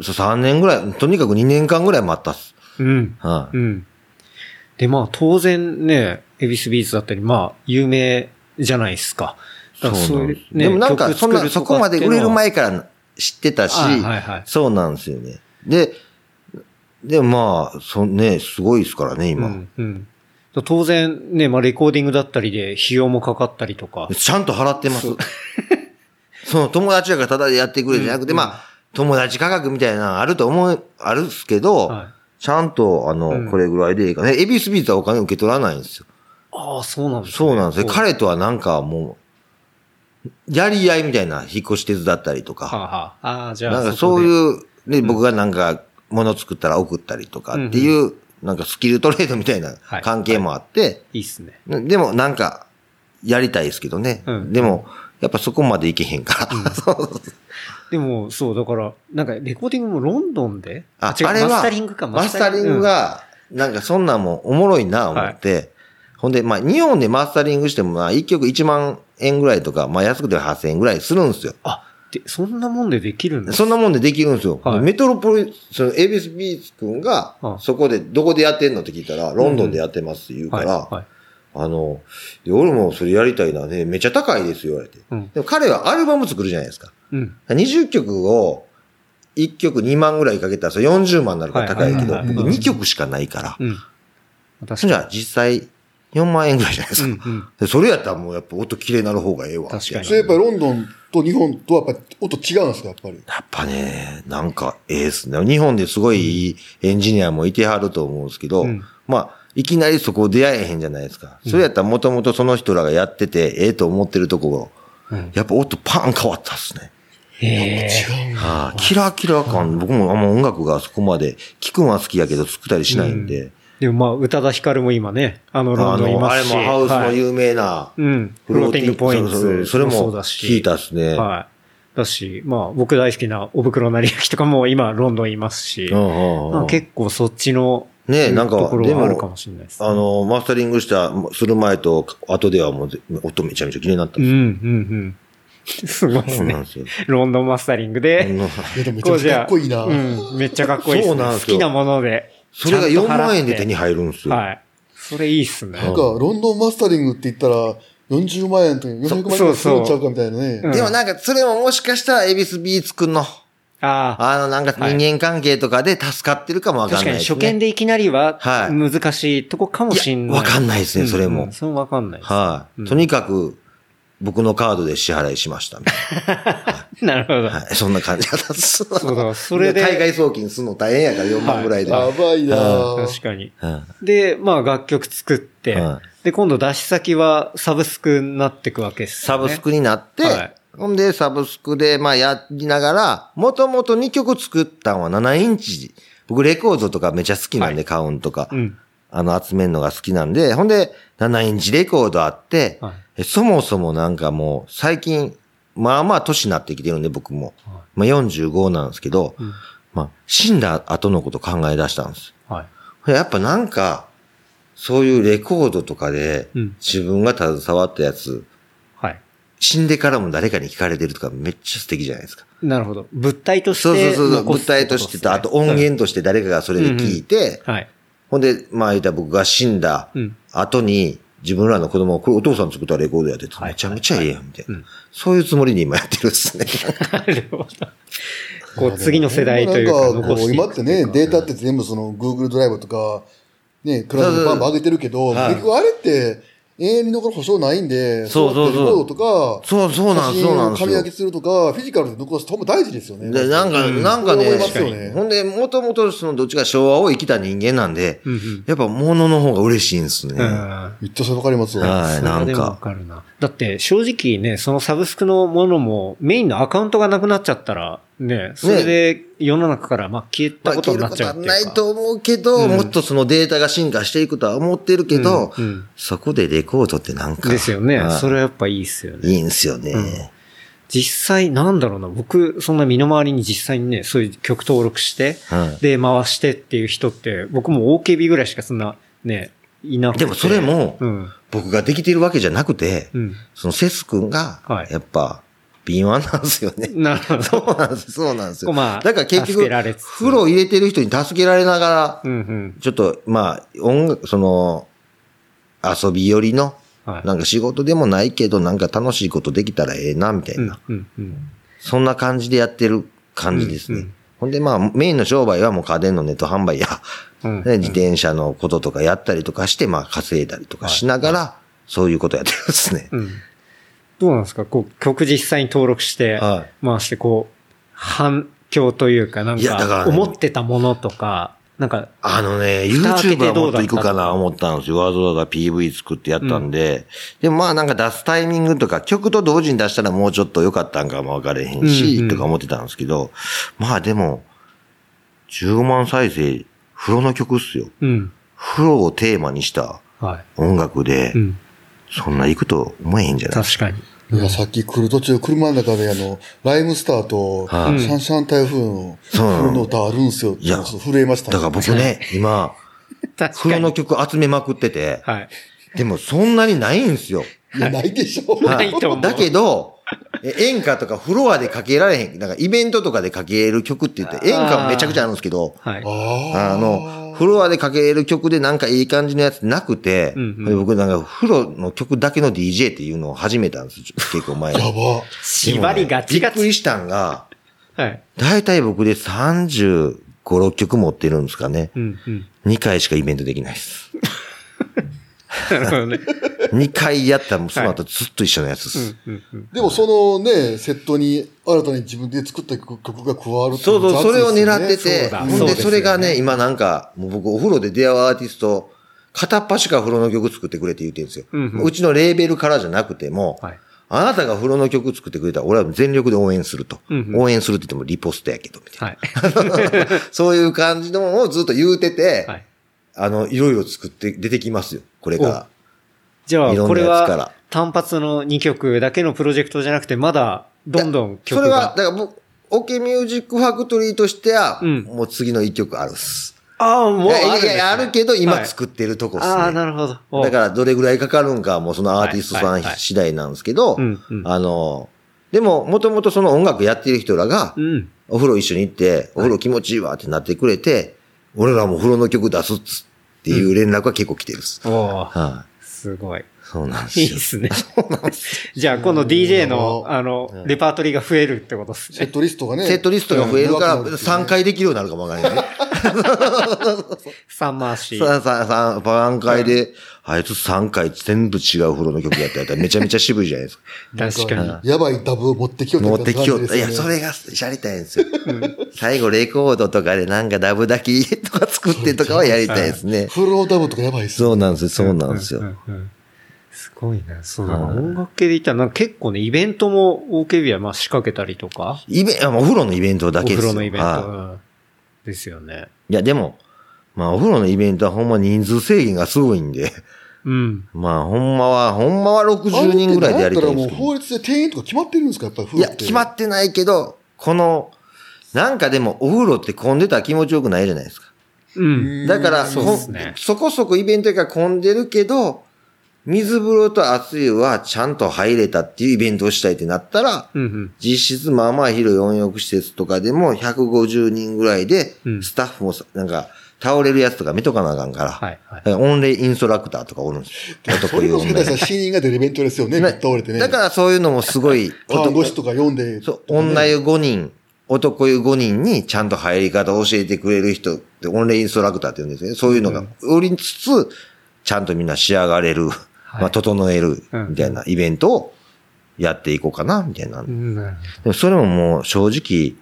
3年ぐらい、とにかく2年間ぐらい待ったっす。うん。はい、うん。で、まあ、当然ね、 EVISBEATS だったり、まあ、有名じゃないですか。だからそう。ねでもなんか、そんな、そこまで売れる前から知ってたし、あはいはいそうなんですよね。で、でもまあ、そね、すごいですからね、今。うん。うん。当然ね、まあ、レコーディングだったりで費用もかかったりとか。ちゃんと払ってます <laughs> その友達だからタダでやってくれじゃなくて、うんまあ、友達価格みたいなのあると思う、あるっすけど、はいちゃんと、あの、うんこれぐらいでいいかね。 EVISBEATS はお金受け取らないんですよ。ああ、そうなんですねそうなんですよ。こ彼とはなんかもう、やり合いみたいな引っ越し手伝ったりとか。はあ、はあ、ああ、じゃあ。なんかそうう。いう、ね、僕がなんか、物作ったら送ったりとかっていう、なんかスキルトレードみたいなはい関係もあって、いいっすね。でもなんか、やりたいですけどね。うんでも、やっぱそこまでいけへんから。そう <laughs> でも、そう、だから、なんか、レコーディングもロンドンで？あ、違うあれは、マスタリングか、マスタリング、が、なんかそんなんもおもろいな、思って。ほんで、まあ、日本でマスタリングしても、まあ、1曲1万円ぐらいとか、まあ、安くて8000円ぐらいするんですよ。あ、で、そんなもんでできるんですそんなもんでできるんですよ。はいメトロポリ、その、 EVISBEATS 君があ、そこで、どこでやってんのって聞いたら、ロンドンでやってますって言うから、はい。はい。あの、で俺もそれやりたいなね、めっちゃ高いですよ、言われて。うんでも彼はアルバム作るじゃないですか。うん。20曲を、1曲2万ぐらいかけたら、それ40万になるから高いけど、僕2曲しかないから。うん。確そんじゃ実際4万円ぐらいじゃないですか。うんうんでそれやったらもうやっぱ音綺麗になる方がええわ。確かにそれやっぱりロンドンと日本とはやっぱり音違うんですか、やっぱり？やっぱね、なんかええっすね。日本ですごいいいエンジニアもいてはると思うんですけど、うんまあ、いきなりそこ出会えへんじゃないですか。それやったらもともとその人らがやってて、ええと思ってるところ、うんやっぱ音パン変わったっすね。へえ。違う。はあ、キラキラ感、僕もあんま音楽がそこまで、聞くのは好きやけど作ったりしないんで、でもまあ、宇多田ヒカルも今ね、あの、ロあンドンいの、あれますし。もハウスのはい有名な、うん。フローティングポインそうそうト。それもそうだし聞いたっすね。はい。だし、まあ、僕大好きなお袋成明とかも今、ロンドンいますし、うんうんうんまあ結構そっちの、ねえなんかところであるかもしれないです、ね。あの、マスタリングした、する前と後ではもうぜ、音めちゃめちゃ綺麗になったんうん、ですうん、うん。すごいですねそうなんで。すよ。ロンドンマスタリングで、めちゃくちゃかっこいいな。うん、めっちゃかっこいいです、ね。そうなんですよ好きなもので。それが4ちゃんと払って万円で手に入るんですよ。はい。それいいっすね。なんか、ロンドンマスタリングって言ったら、40万円とか400万円そうそうちゃうかみたいなね。うんでもなんか、それももしかしたら、 EVISBEATS くんの、ああ。あの、なんか人間関係とかで助かってるかもわかん確かにないですね。初見でいきなりははい難しいとこかもしんない。わかんないですねそれもうんうんそれわかんないです。はい、うんとにかく、僕のカードで支払いしましたみたいな <laughs> るほど。な。はい。そんな感じだった。そうだそれで海外送金するの大変やから4万ぐらいで。やばいな確かに。はいで、まあ楽曲作って、はで、今度出し先はサブスクになっていくわけですよね。サブスクになって、はいほんで、サブスクで、まあ、やりながら、もともと2曲作ったのは7インチ。僕、レコードとかめちゃ好きなんで、はいカウンとか、うん。あの、集めるのが好きなんで、ほんで、7インチレコードあって、はいえそもそもなんかもう、最近、まあまあ年になってきてるんで、僕も。まあ45なんですけど、んまあ、死んだ後のこと考え出したんです。はい。やっぱなんか、そういうレコードとかでうん、自分が携わったやつ、はい。死んでからも誰かに聞かれてるとかめっちゃ素敵じゃないですか。なるほど。物体としてそうそうそう物体としてと、あと音源として誰かがそれで聞いて、はい。ほんで、まあ言ったら僕が死んだうん後に、自分らの子供が、これお父さん作ったレコードやってめちゃめちゃええやん、みたいなうん。そういうつもりに今やってるっすね。<laughs> なるほど。こう、次の世代というか、なんかこう残していく今ってね、データって全部その Google ドライブとか、ね、クラウドでバンバン上げてるけけど、はい結局あれって、永遠に残る保証ないんで、そうそうそうレコードとか、そう、そうなんです、そうなんですよ紙焼き。するとか、フィジカルで残すとほんま大事ですよね。で、なんか、うんなんかね、そう思いますよねほんで、もともとそのどっちか昭和を生きた人間なんで、うんうん。やっぱ物の方が嬉しいんですね。うんめっちゃわかりますわ。はい、なんか。かるな。だって正直ね、そのサブスクのものもメインのアカウントがなくなっちゃったら、ね、それで世の中からまあ消えまあ、たことになっちゃうっていうか。ないと思うけど、うんもっとそのデータが進化していくとは思ってるけど、うんうんそこでレコードってなんか。ですよね。はいそれはやっぱいいっすよね。いいんすよね。うん実際、なんだろうな、僕、そんな身の回りに実際にね、そういう曲登録して、はいで、回してっていう人って、僕も OKB ぐらいしかそんな、ね、いなくて。でもそれもうん。僕ができてるわけじゃなくて、うん。そのセス君がはい、やっぱ、敏腕なんですよね。なるほど。そうなんです、そうなんですよ。まあだから結助局、けられつつ風呂入れてる人に助けられながら、うんうん。ちょっと、まあ、音楽、その、遊び寄りの、はい。なんか仕事でもないけど、なんか楽しいことできたらええな、みたいな。うんうんうん。そんな感じでやってる感じですね。うんうんほんでまあ、メインの商売はもう家電のネット販売や、うんね自転車のこととかやったりとかして、まあ稼いだりとかしながら、そういうことやってるんですね。うん。どうなんですか？こう、曲実際に登録して、は回してこう、反響というか、なんか思ってたものとか、なんか、あのね、蓋開け YouTube てはもっと行くかな思ったんですよ。わざわざ PV 作ってやったんで。でもまあなんか出すタイミングとか、曲と同時に出したらもうちょっと良かったんかも分かれへんし、うんうんとか思ってたんですけど、まあでも、15万再生、風呂の曲っすよ。うん。風呂をテーマにしたはい。音楽でう、ん。そんな行くと思えへんじゃない？確かに。いや、さっき来る途中、車の中であの、ライムスターと、シはいャンシャン台風の、そう風呂の歌あるんすよって。震えましただから僕ね、<laughs> 今、確風呂の曲集めまくってて、はい。でもそんなにないんですよ。いや、ないでしょ。<laughs> ないと思うだけど、え演歌とかフロアでかけられへん、なんかイベントとかでかける曲って言って、演歌もめちゃくちゃあるんですけど、はい。ああの、フロアでかける曲でなんかいい感じのやつなくて、うんうんで僕なんか風呂の曲だけの DJ っていうのを始めたんですよ、結構前に。やば。縛りがちがち。びっくりしたんが、はい。だいたい僕で35、6曲持ってるんですかね。うんうん。2回しかイベントできないです。<laughs> なるほどね。<laughs> 2回やったらもうその後ずっと一緒のやつです。うんうんうん。でもそのね、セットに新たに自分で作った曲が加わるっていそうそう、それを狙ってて。て、そで、それがね、今なんか、もう僕お風呂で出会うアーティスト、片っ端から風呂の曲作ってくれって言ってるんですよ。うんうんうちのレーベルからじゃなくても、はい。あなたが風呂の曲作ってくれたら、俺は全力で応援すると。うんうん応援するって言ってもリポストやけど、みたいはい。な。<laughs> そういう感じのをずっと言うてて、はい。あの、いろいろ作って出てきますよ、これから。じゃあ、これは単発の2曲だけのプロジェクトじゃなくて、まだどんどん曲が。それは、だから僕、オケミュージックファクトリーとしては、うんもう次の一曲あるっす。ああ、もういやあるね、いやいや、あるけど、今はい作ってるとこっすね。ああ、なるほど。おだから、どれぐらいかかるんかはもうそのアーティストさんはいはいはい次第なんですけどうんうん、あの、でも、もともとその音楽やってる人らがう、ん。お風呂一緒に行って、お風呂気持ちいいわってなってくれて、俺らも風呂の曲出すっつっていう連絡は結構来てるっす。おおはい。すごい。そうなんですよいいっ。すね。じゃあ、この DJ の、あの、レパートリーが増えるってことですセッね。トリストがね。セットリストが増えるから、うん3回できるようになるかもわからないね。三回し。さささ3回で、あいつ3回全部違う風呂の曲やったらめちゃめちゃ渋いじゃないですか。確かに。やばいダブを持ってきよう持ってきよう。いや、それがやりたいんですよ。最後レコードとかでなんかダブ炊きとか作ってとかはやりたいですね。フローダブとかやばいっすよ。そうなんですよ、そうなんですよ。うんうんうんすごいな。そうだな。音楽系で言ったら、結構ね、イベントも OKB はまあ仕掛けたりとか。イベンお風呂のイベントだおけですよ。風呂のイベント。ですよね。いや、でも、まあ、お風呂のイベントはほんま人数制限がすごいんで、うん。まあ、ほんまは、ほんまは60人ぐらいでやりたいんですけど。もう法律で定員とか決まってるんですかやっぱりいや、決まってないけど、この、なんかでもお風呂って混んでたら気持ちよくないじゃないですか。うん。だから、そねそこそこイベントが混んでるけど、水風呂と熱湯はちゃんと入れたっていうイベントをしたいってなったら、うんうん。実質まあまあ広い温浴施設とかでも150人ぐらいでう、んスタッフもさなんか倒れるやつとか見とかなあかんから、はいはいだからオンレイインストラクターとかおるんですよ。そ男湯女れこそ死人が出るイベントですよね。ね倒れてね。だからそういうのもすごい、看護師とか読んで。そう、女湯5人、男湯5人にちゃんと入り方を教えてくれる人って、オンレイインストラクターって言うんですね。そういうのがおりつつ、ちゃんとみんな仕上がれるまあ、整える、みたいなイベントをやっていこうかな、みたいな。でもそれももう正直、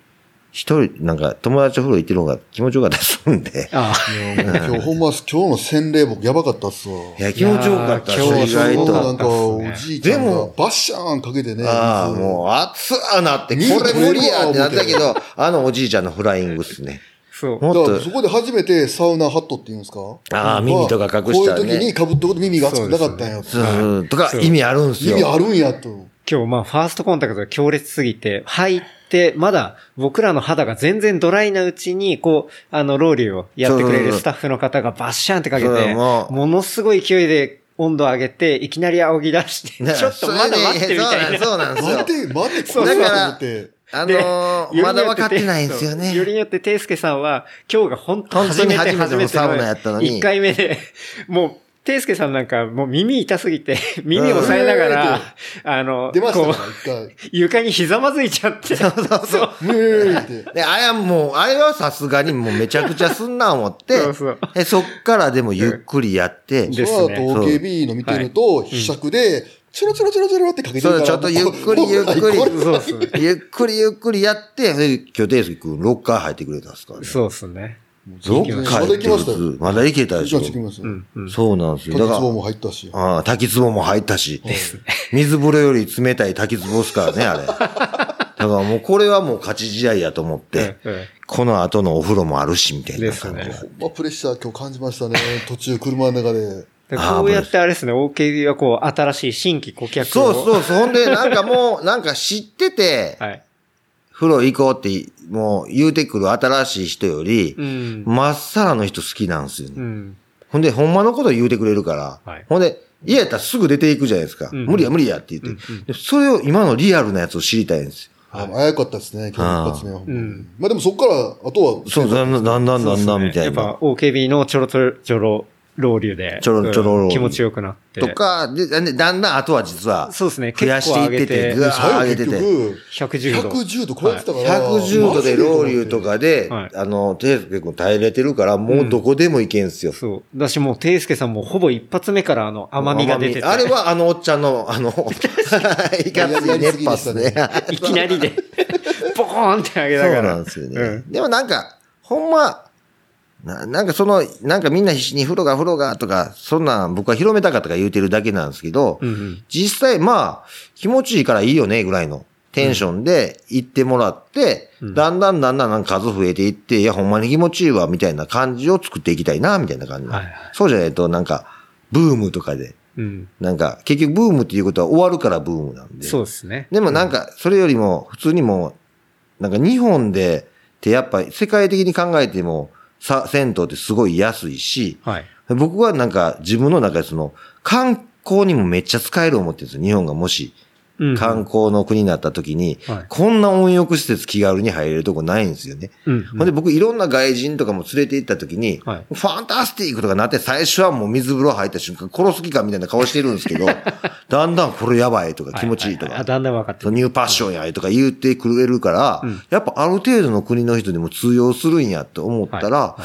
一人、なんか友達と風呂行ってる方が気持ちよかったりするんで。どあいやもう今日 <laughs> ほんま、今日の洗礼僕やばかったっすわ。いや、気持ちよかったし、いやー意外と。なんか、おじいちゃんがでもバッシャーンかけてね。ああ、水もう熱あなって、こ水れ無理やってなったけ思ど、あのおじいちゃんのフライングっすね。そう。もっとだからそ、こで初めてサウナハットって言うんですか？ああ耳とか隠したらねこういう時に被ったこと耳が熱くなかったんや。うん、とか意味あるんすよ。意味あるんやと。今日まあファーストコンタクトが強烈すぎて、入って、まだ僕らの肌が全然ドライなうちに、こう、あの、ローリュをやってくれるスタッフの方がバッシャンってかけそうて、もうものすごい勢いで温度上げて、いきなり仰ぎ出して、ねちょっとまだ待ってみたいな。そうなんですよ。待って、待って、こうれだって。あのー、<laughs> まだ分かってないんですよね。よりによって、ていすけさんは、今日が本当初めて初めての初めてサウナやったのに1回目で、もう、ていすけさんなんかもう耳痛すぎて、<laughs> 耳を押さえながら、あの、出ましたかこう。床にひざまずいちゃって。そうそうそう。ムーって。で、あれはもう、あれはさすがにもうめちゃくちゃすんな思って、そうそうでそっからでもゆっくりやって、でそですねの後 OKB の見てると、被釈で、チョロチョロチョロチョロってかけてるから。そうちょっとゆっくりゆっくりそうっすね。ゆっくりゆっくりやって、で今日デイスケ君6回入ってくれたんですからね。そうっすね。6回まだ行きましたよ。まだ行けたでしょ行きま。した、行きました。うん、うん。そうなんですよ。滝壺も入ったし。ああ、滝壺も入ったし。水風呂より冷たい滝壺ですからね、あれ。だからもうこれはもう勝ち試合やと思って、この後のお風呂もあるし、みたいな感じで。ね。ほんまプレッシャー今日感じましたね。途中車の中で。でこうやってあれですね、OKB はこう、新しい新規顧客を。そうそうそう。ほんで、なんかもう、<laughs> なんか知ってて、はい。風呂行こうって、もう言うてくる新しい人よりう、ん。まっさらの人好きなんですよね。うん。ほんで、ほんまのこと言うてくれるから、はいほんで、家やったらすぐ出ていくじゃないですか。うん無理や無理やって言って、でそれを今のリアルなやつを知りたいんですよ。あの、早かったですね、今日の一発目は。んまあでもそこから、あとは、そう、だんだんだんだんだんだんみたいな。やっぱ OKB のちょろちょろ、ちょろ、ロウリュで。ちょろちょろロウリュ気持ちよくなって。とか、で、でだんだんあとは実は、そうですね増やしていってて、ぐわー上げて最後結て。局、110度。110度超えてたから。110度でロウリュとかで、はいあの、テースケ君耐えれてるから、もうどこでも行けんすよ。そう。だしもう、ていすけさんもほぼ一発目からあの、甘みが出てて。あれはあのおっちゃんの、あの、いかつい熱波っすね。いきなりで、ボコーンってあげなそうがら。なんですよね。うんでもなんか、ほんま、ななんかその、なんかみんな必死に風呂が風呂がとか、そんなん僕は広めたかったから言うてるだけなんですけど、うんうん実際まあ、気持ちいいからいいよね、ぐらいのテンションで行ってもらって、だんだんだんだんなんか数増えていって、いや、ほんまに気持ちいいわ、みたいな感じを作っていきたいな、みたいな感じ、はいはいそうじゃないと、なんか、ブームとかで、うん。なんか、結局ブームっていうことは終わるからブームなんで。そうですね。でもなんか、それよりも、普通にもう、なんか日本で、ってやっぱ世界的に考えても、さ、銭湯ってすごい安いし、はい。僕はなんか自分の中でその、観光にもめっちゃ使える思ってるんですよ。日本がもし、うん観光の国になった時に、はい。こんな温浴施設気軽に入れるとこないんですよね。うんほんで僕いろんな外人とかも連れて行った時に、はい。ファンタスティックとかなって最初はもう水風呂入った瞬間殺す気かみたいな顔してるんですけど、<laughs> だんだんこれやばいとか気持ちいいとか。はははあ、だんだん分かってニューパッションやとか言ってくれるから、やっぱある程度の国の人でも通用するんやって思ったら、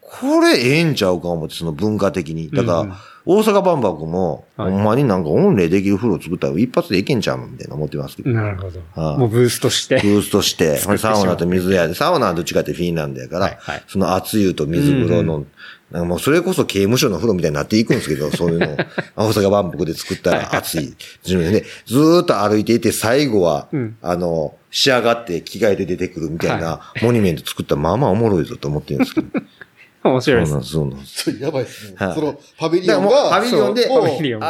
これええんちゃうか思って、その文化的に。だから、うんうん大阪万博も、はいほんまになんか御礼できる風呂作ったら一発でいけんちゃうのみたいな思ってますけど。なるほど。はいもうブーストして。ブーストして、<laughs> てサウナと水屋で、サウナはどっちかってフィンランドやから、はいはいその熱湯と水風呂の、なんかもうそれこそ刑務所の風呂みたいになっていくんですけど、そういうのを、<laughs> 大阪万博で作ったら熱い。自分でね、ずーっと歩いていて、最後は、うんあの、仕上がって着替えて出てくるみたいな、モニュメント作ったらまあまあおもろいぞと思ってるんですけど。<laughs> 面白いですそうなん。です、そうなんです。<laughs> やばいですね。はいその、パビリオンが、パビリオンで、パビリオン歩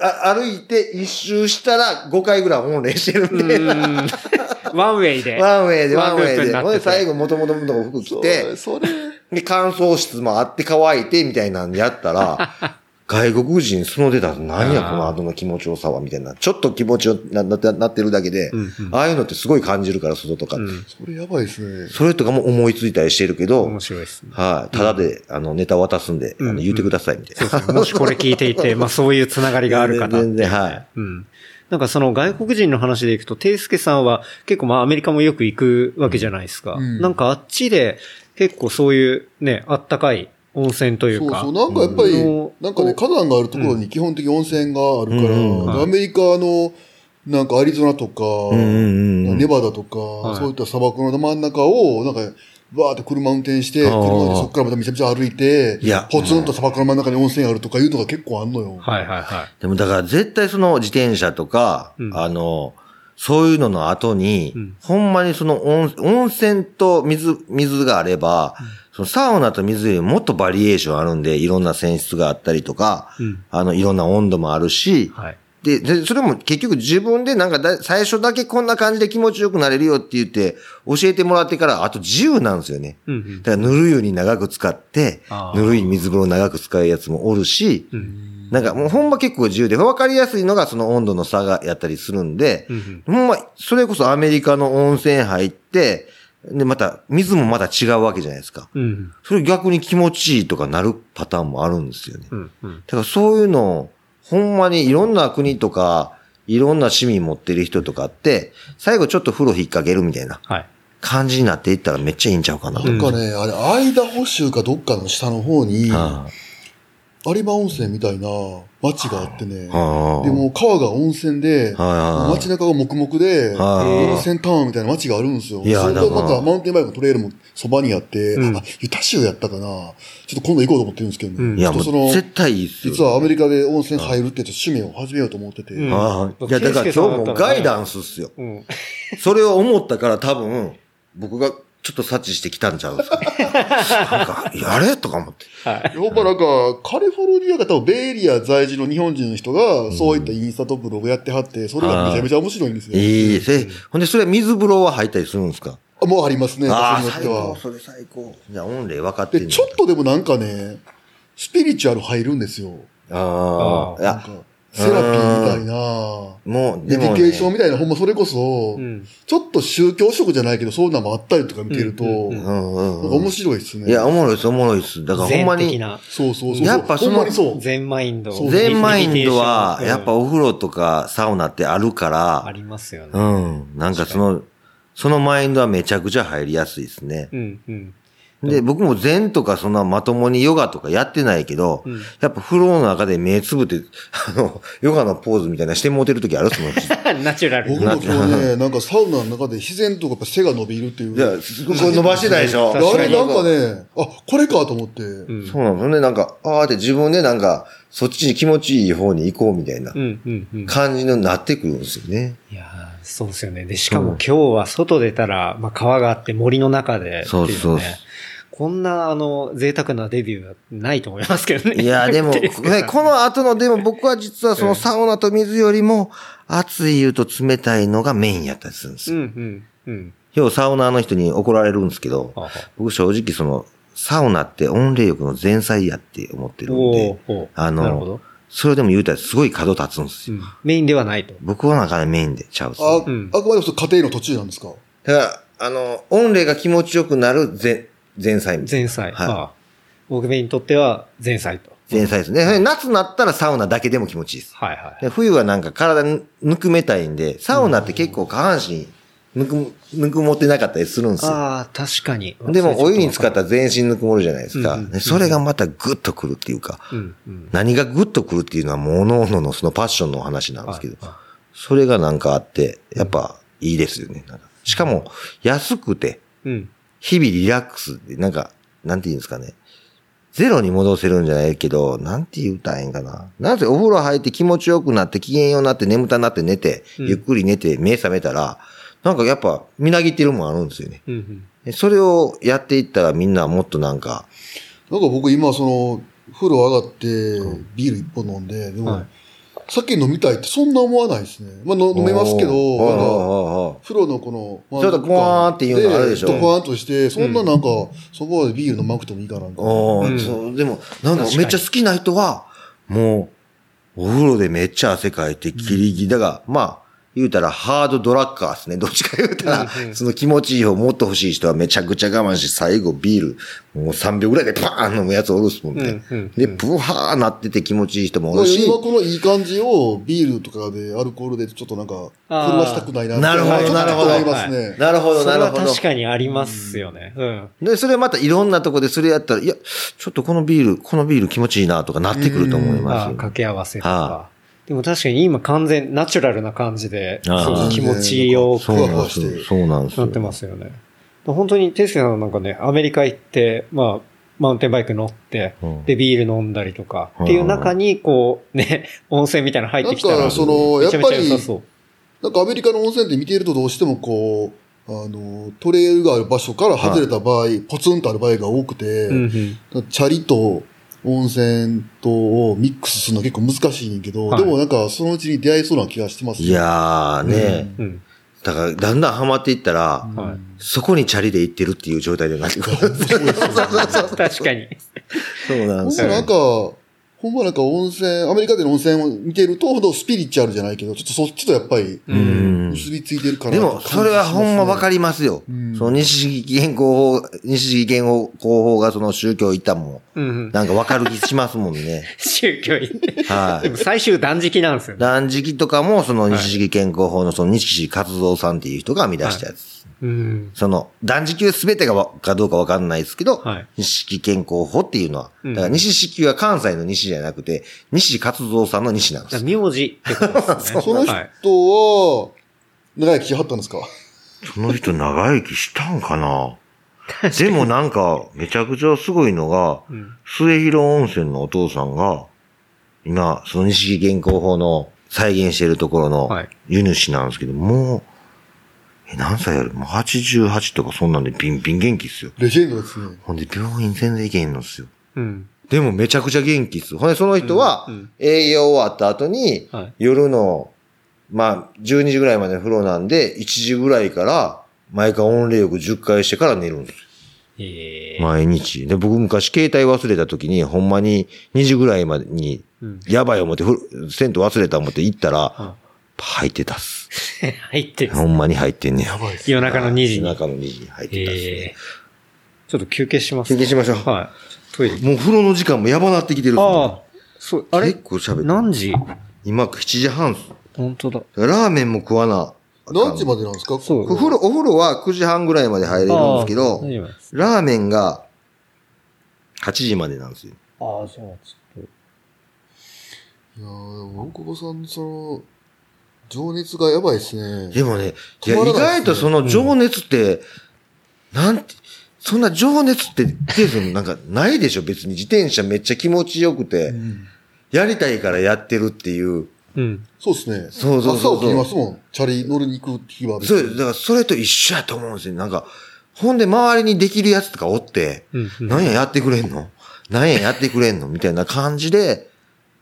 あ歩いて一周したら5回ぐらい御礼してるんで、<laughs> ワンウェイで。ワンウェイで、ワンウェイで。ほんで、最後、もともとの服着て、それ、で、乾燥室もあって乾いて、みたいなんやったら、外国人その出たら何やこの後の気持ちよさは、みたいな。ちょっと気持ちよななってなってるだけで、ああいうのってすごい感じるから、外とかって。それやばいですね。それとかも思いついたりしてるけど面、白いですね。はい。ただで、あの、ネタ渡すんで、あの、言ってください、みたいな。もしこれ聞いていて、<laughs> まあそういうつながりがある方。全然、はい。うん。なんかその外国人の話でいくと、ていすけさんは結構まあアメリカもよく行くわけじゃないですか。うんなんかあっちで結構そういうね、あったかい温泉というか。そうそう。なんかやっぱりうん、なんかね、火山があるところに基本的に温泉があるから、うんはい。アメリカの、なんかアリゾナとか、うんうんうんネバダとか、はい。そういった砂漠の真ん中を、なんか、バーって車運転して、車でそこからまためちゃめちゃ歩いていや、ポツンと砂漠の真ん中に温泉あるとかいうのが結構あんのよ。はいはいはい。でもだから絶対その自転車とか、うん。あの、そういうのの後に、うん。ほんまにその温温泉と水、水があれば、そのサウナと水よりもっとバリエーションあるんで、いろんな泉質があったりとか、うん。あの、いろんな温度もあるし、はい。で、でそれも結局自分でなんかだ最初だけこんな感じで気持ちよくなれるよって言って教えてもらってから、あと自由なんですよね。うんうん。だからぬるい湯に長く使ってぬるい水風呂を長く使うやつもおるし、うん。なんかもうほんま結構自由で、わかりやすいのがその温度の差がやったりするんで、うん。ほんま、それこそアメリカの温泉入って、で、また、水もまた違うわけじゃないですか。うん。それ逆に気持ちいいとかなるパターンもあるんですよね。うん。うん。だからそういうのを、ほんまにいろんな国とか、いろんな趣味持ってる人とかって、最後ちょっと風呂引っ掛けるみたいなはい。感じになっていったらめっちゃいいんちゃうかな。なんかね、あれ、間補修かどっかの下の方に、は有馬温泉みたいな町があってね。でも川が温泉で、はい街中が黙々で、はい温泉タウンみたいな街があるんですよ。いやそれとまたマウンテンバイクのトレイルもそばにあって、うんあ、ユタ州やったかな。ちょっと今度行こうと思ってるんですけどね。うんいや、その、絶対いいっすよ。実はアメリカで温泉入るって言って趣味を始めようと思ってて。いや、だから今日もガイダンスっすよ。うん。それを思ったから多分、僕がちょっと察知してきたんちゃうんですか。<laughs> なんか、やれとか思って。はい。やっぱなんか、カリフォルニアが多分ベイエリア在住の日本人の人が、そういったインスタとブログやってはって、それがめちゃめちゃ面白いんですよ。いいせ、ほんで、それ水風呂は入ったりするんですか？あもうありますね、あによっては最高、。それ最高。じゃあ、音霊分かってんで、のちょっとでもなんかね、スピリチュアル入るんですよ。ああ、いや、なんか、セラピーみたいな、もう、メディケーションね、みたいな、ほんまそれこそ、うん。ちょっと宗教色じゃないけど、そういうのもあったりとか見てると。面白いですね。いや、おもろいです、おもろいです。だからほんまに、そうそうそう。やっぱそのそう。全マインド。全マインドは、うんやっぱお風呂とかサウナってあるかあら、りますよね。うん。なんかその、そのマインドはめちゃくちゃ入りやすいですね。うん。うん。で、僕も禅とかそんなまともにヨガとかやってないけど、うんやっぱ風呂の中で目つぶって、あの、ヨガのポーズみたいなしてもうてる時ある？っすもん。い <laughs> ナチュラルに。僕も今日ね、<laughs> なんかサウナの中で自然とやっぱ背が伸びるっていう。や、これ伸ばしてないでしょ。であれなんかね、あ、これかと思って。うん。そうなのね。なんか、あーって自分でなんか、そっちに気持ちいい方に行こうみたいなうん。うん。うん。感じになってくるんですよね。いやーそうですよね。で、しかも今日は外出たら、まあ川があって森の中でっていね、そうそうこんな、あの、贅沢なデビューはないと思いますけどね。いや、でも、<laughs> ねこの後の、でも僕は実はそのサウナと水よりも、熱い湯と冷たいのがメインやったりするんですうん、よ。うん、うん。今日サウナーの人に怒られるんですけど、はは僕正直その、サウナって温冷浴の前菜やって思ってるんおで、あのなるほど。それでも言うたらすごい角立つんですよ。うん。メインではないと。僕はなんかねメインでちゃうあ、うんあくまでも家庭の途中なんですか？だから、あの、温冷が気持ちよくなる前、前菜。前菜。はい僕メインにとっては前菜と。前菜ですね。夏になったらサウナだけでも気持ちいいです。はいはい。で冬はなんか体ぬくめたいんで、サウナって結構下半身ぬく、ぬくもってなかったりするんですよ。ああ、確かに。でもお湯に使っったら全身ぬくもるじゃないですか。それがまたグッとくるっていうか、うん、うん。何がグッとくるっていうのはものののそのパッションの話なんですけどはい、それがなんかあって、やっぱいいですよね。しかも安くて、うん。日々リラックスで、なんか、なんて言うんですかね。ゼロに戻せるんじゃないけど、なんて言うたらええんかな。なぜお風呂入って気持ちよくなって、機嫌ようになって眠たなって寝て、うんゆっくり寝て目覚めたら、なんかやっぱ、みなぎってるもんあるんですよね。うん、うん。でそれをやっていったらみんなもっとなんか、なんか僕今その、風呂上がって、ビール一本飲んで、でも、はい酒飲みたいってそんな思わないですね。まあの飲めますけど、なん風呂のこの、ちょっとゴワーンっていうのあるでしょゴワーンとして、そんななんか、そこまでビール飲まなくてもいいかなみたいな。おーうんそうでも、なんか確かにめっちゃ好きな人は、もう、お風呂でめっちゃ汗かいて、ギリギリ。だから、まあ、言うたらハードドラッカーですね。どっちか言うたら、その気持ちいい方もっと欲しい人はめちゃくちゃ我慢して最後ビール、もう3秒ぐらいでパーン飲むやつおるっすもんね。で、ブハーなってて気持ちいい人もおまあるし、今このいい感じをビールとかでアルコールでちょっとなんか、狂わしたくないななるほどなるほどありますね。なるほど、なるほど。確かにありますよね。うん。で、それまたいろんなとこでそれやったら、いや、ちょっとこのビール、このビール気持ちいいなとかなってくると思いますよ。掛け合わせとはか。でも確かに今完全ナチュラルな感じで、気持ちよくそうなんですふわふわしてよ。そうなんですよ。なってますよね。本当に、テスケさんなんかね、アメリカ行って、まあ、マウンテンバイク乗って、うんで、ビール飲んだりとか、うんっていう中に、こう、ね、<laughs> 温泉みたいなの入ってきたら、だからそのめちゃめちゃやっぱり良さそう。なんかアメリカの温泉って見ているとどうしてもこう、あの、トレイルがある場所から外れた場合、ポツンとある場合が多くて、うんうん。チャリと温泉とをミックスするのは結構難しいねんけど、はいでもなんかそのうちに出会いそうな気がしてますいやーね、うん。だからだんだんハマっていったら、はい。そこにチャリで行ってるっていう状態でなってくる。<laughs> 確かに。そうなんですよ。なんか、ほんまなんか温泉、アメリカでの温泉を見てると、ほんとスピリチュアルじゃないけど、ちょっとそっちとやっぱりうん。結びついてるかなでも、それはほんまわかりりますよ。うんその西式健康法、西式健康法がその宗教行ったもん、うんうん。なんかわかる気しますもんね。<laughs> 宗教に。はいでも。最終断食なんですよね。断食とかも、その西式健康法のその西勝三さんっていう人が編み出したやつ。うん。その、断食すべてがわかどうかわかんないですけど、はい西式健康法っていうのは、うんだから西式は関西の西じゃなくて、西勝三さんの西なんです。名字ってことですね。<laughs> その人はいは、長生きしはったんですか？その人長生きしたんかな？でもなんか、めちゃくちゃすごいのが、うん末広温泉のお父さんが、今、その西式健康法の再現しているところのはい湯主なんですけど、もう、え、何歳やる？もう88とかそんなんでピンピン元気っすよ。レジェンドですね。ほんで病院全然行けへんのっすよ。うん。でもめちゃくちゃ元気っす。ほんでその人は営業終わった後にはい、夜の、まあ、12時ぐらいまでの風呂なんで、1時ぐらいから、毎回温冷浴10回してから寝るんですよ。ええ。毎日。で、僕昔携帯忘れた時に、ほんまに2時ぐらいまでにうん、やばい思って、ふ銭湯忘れた思って行ったらあ、入ってたっす。<laughs> 入ってる。ほんまに入ってんねや。やばいです。夜中の2時に。夜中の2時に入ってたっすええね。。ちょっと休憩します。休憩しましょうはい。トイレ。もう風呂の時間もやばなってきてるああ、そう、あれ？結構喋ってる何時？今7時半っす。本当だ。ラーメンも食わな。何時までなんですか？そうお風呂、お風呂は9時半ぐらいまで入れるんですけど。ラーメンが8時までなんですよ。ああ、じゃあ、ちょっいやー、大久保さん、その、情熱がやばいですね。でもね、いや、意外とその情熱って、なんて、そんな情熱って、テースなんかないでしょ別に自転車めっちゃ気持ちよくて、やりたいからやってるっていう。と。うん。そうですね。そうそうそうそう朝起きますもん。チャリ乗りに行く日は。そう、だからそれと一緒やと思うんですよ。なんか、ほんで周りにできるやつとかおって、うんうんなんややってくれんの？なんややってくれんの？みたいな感じで、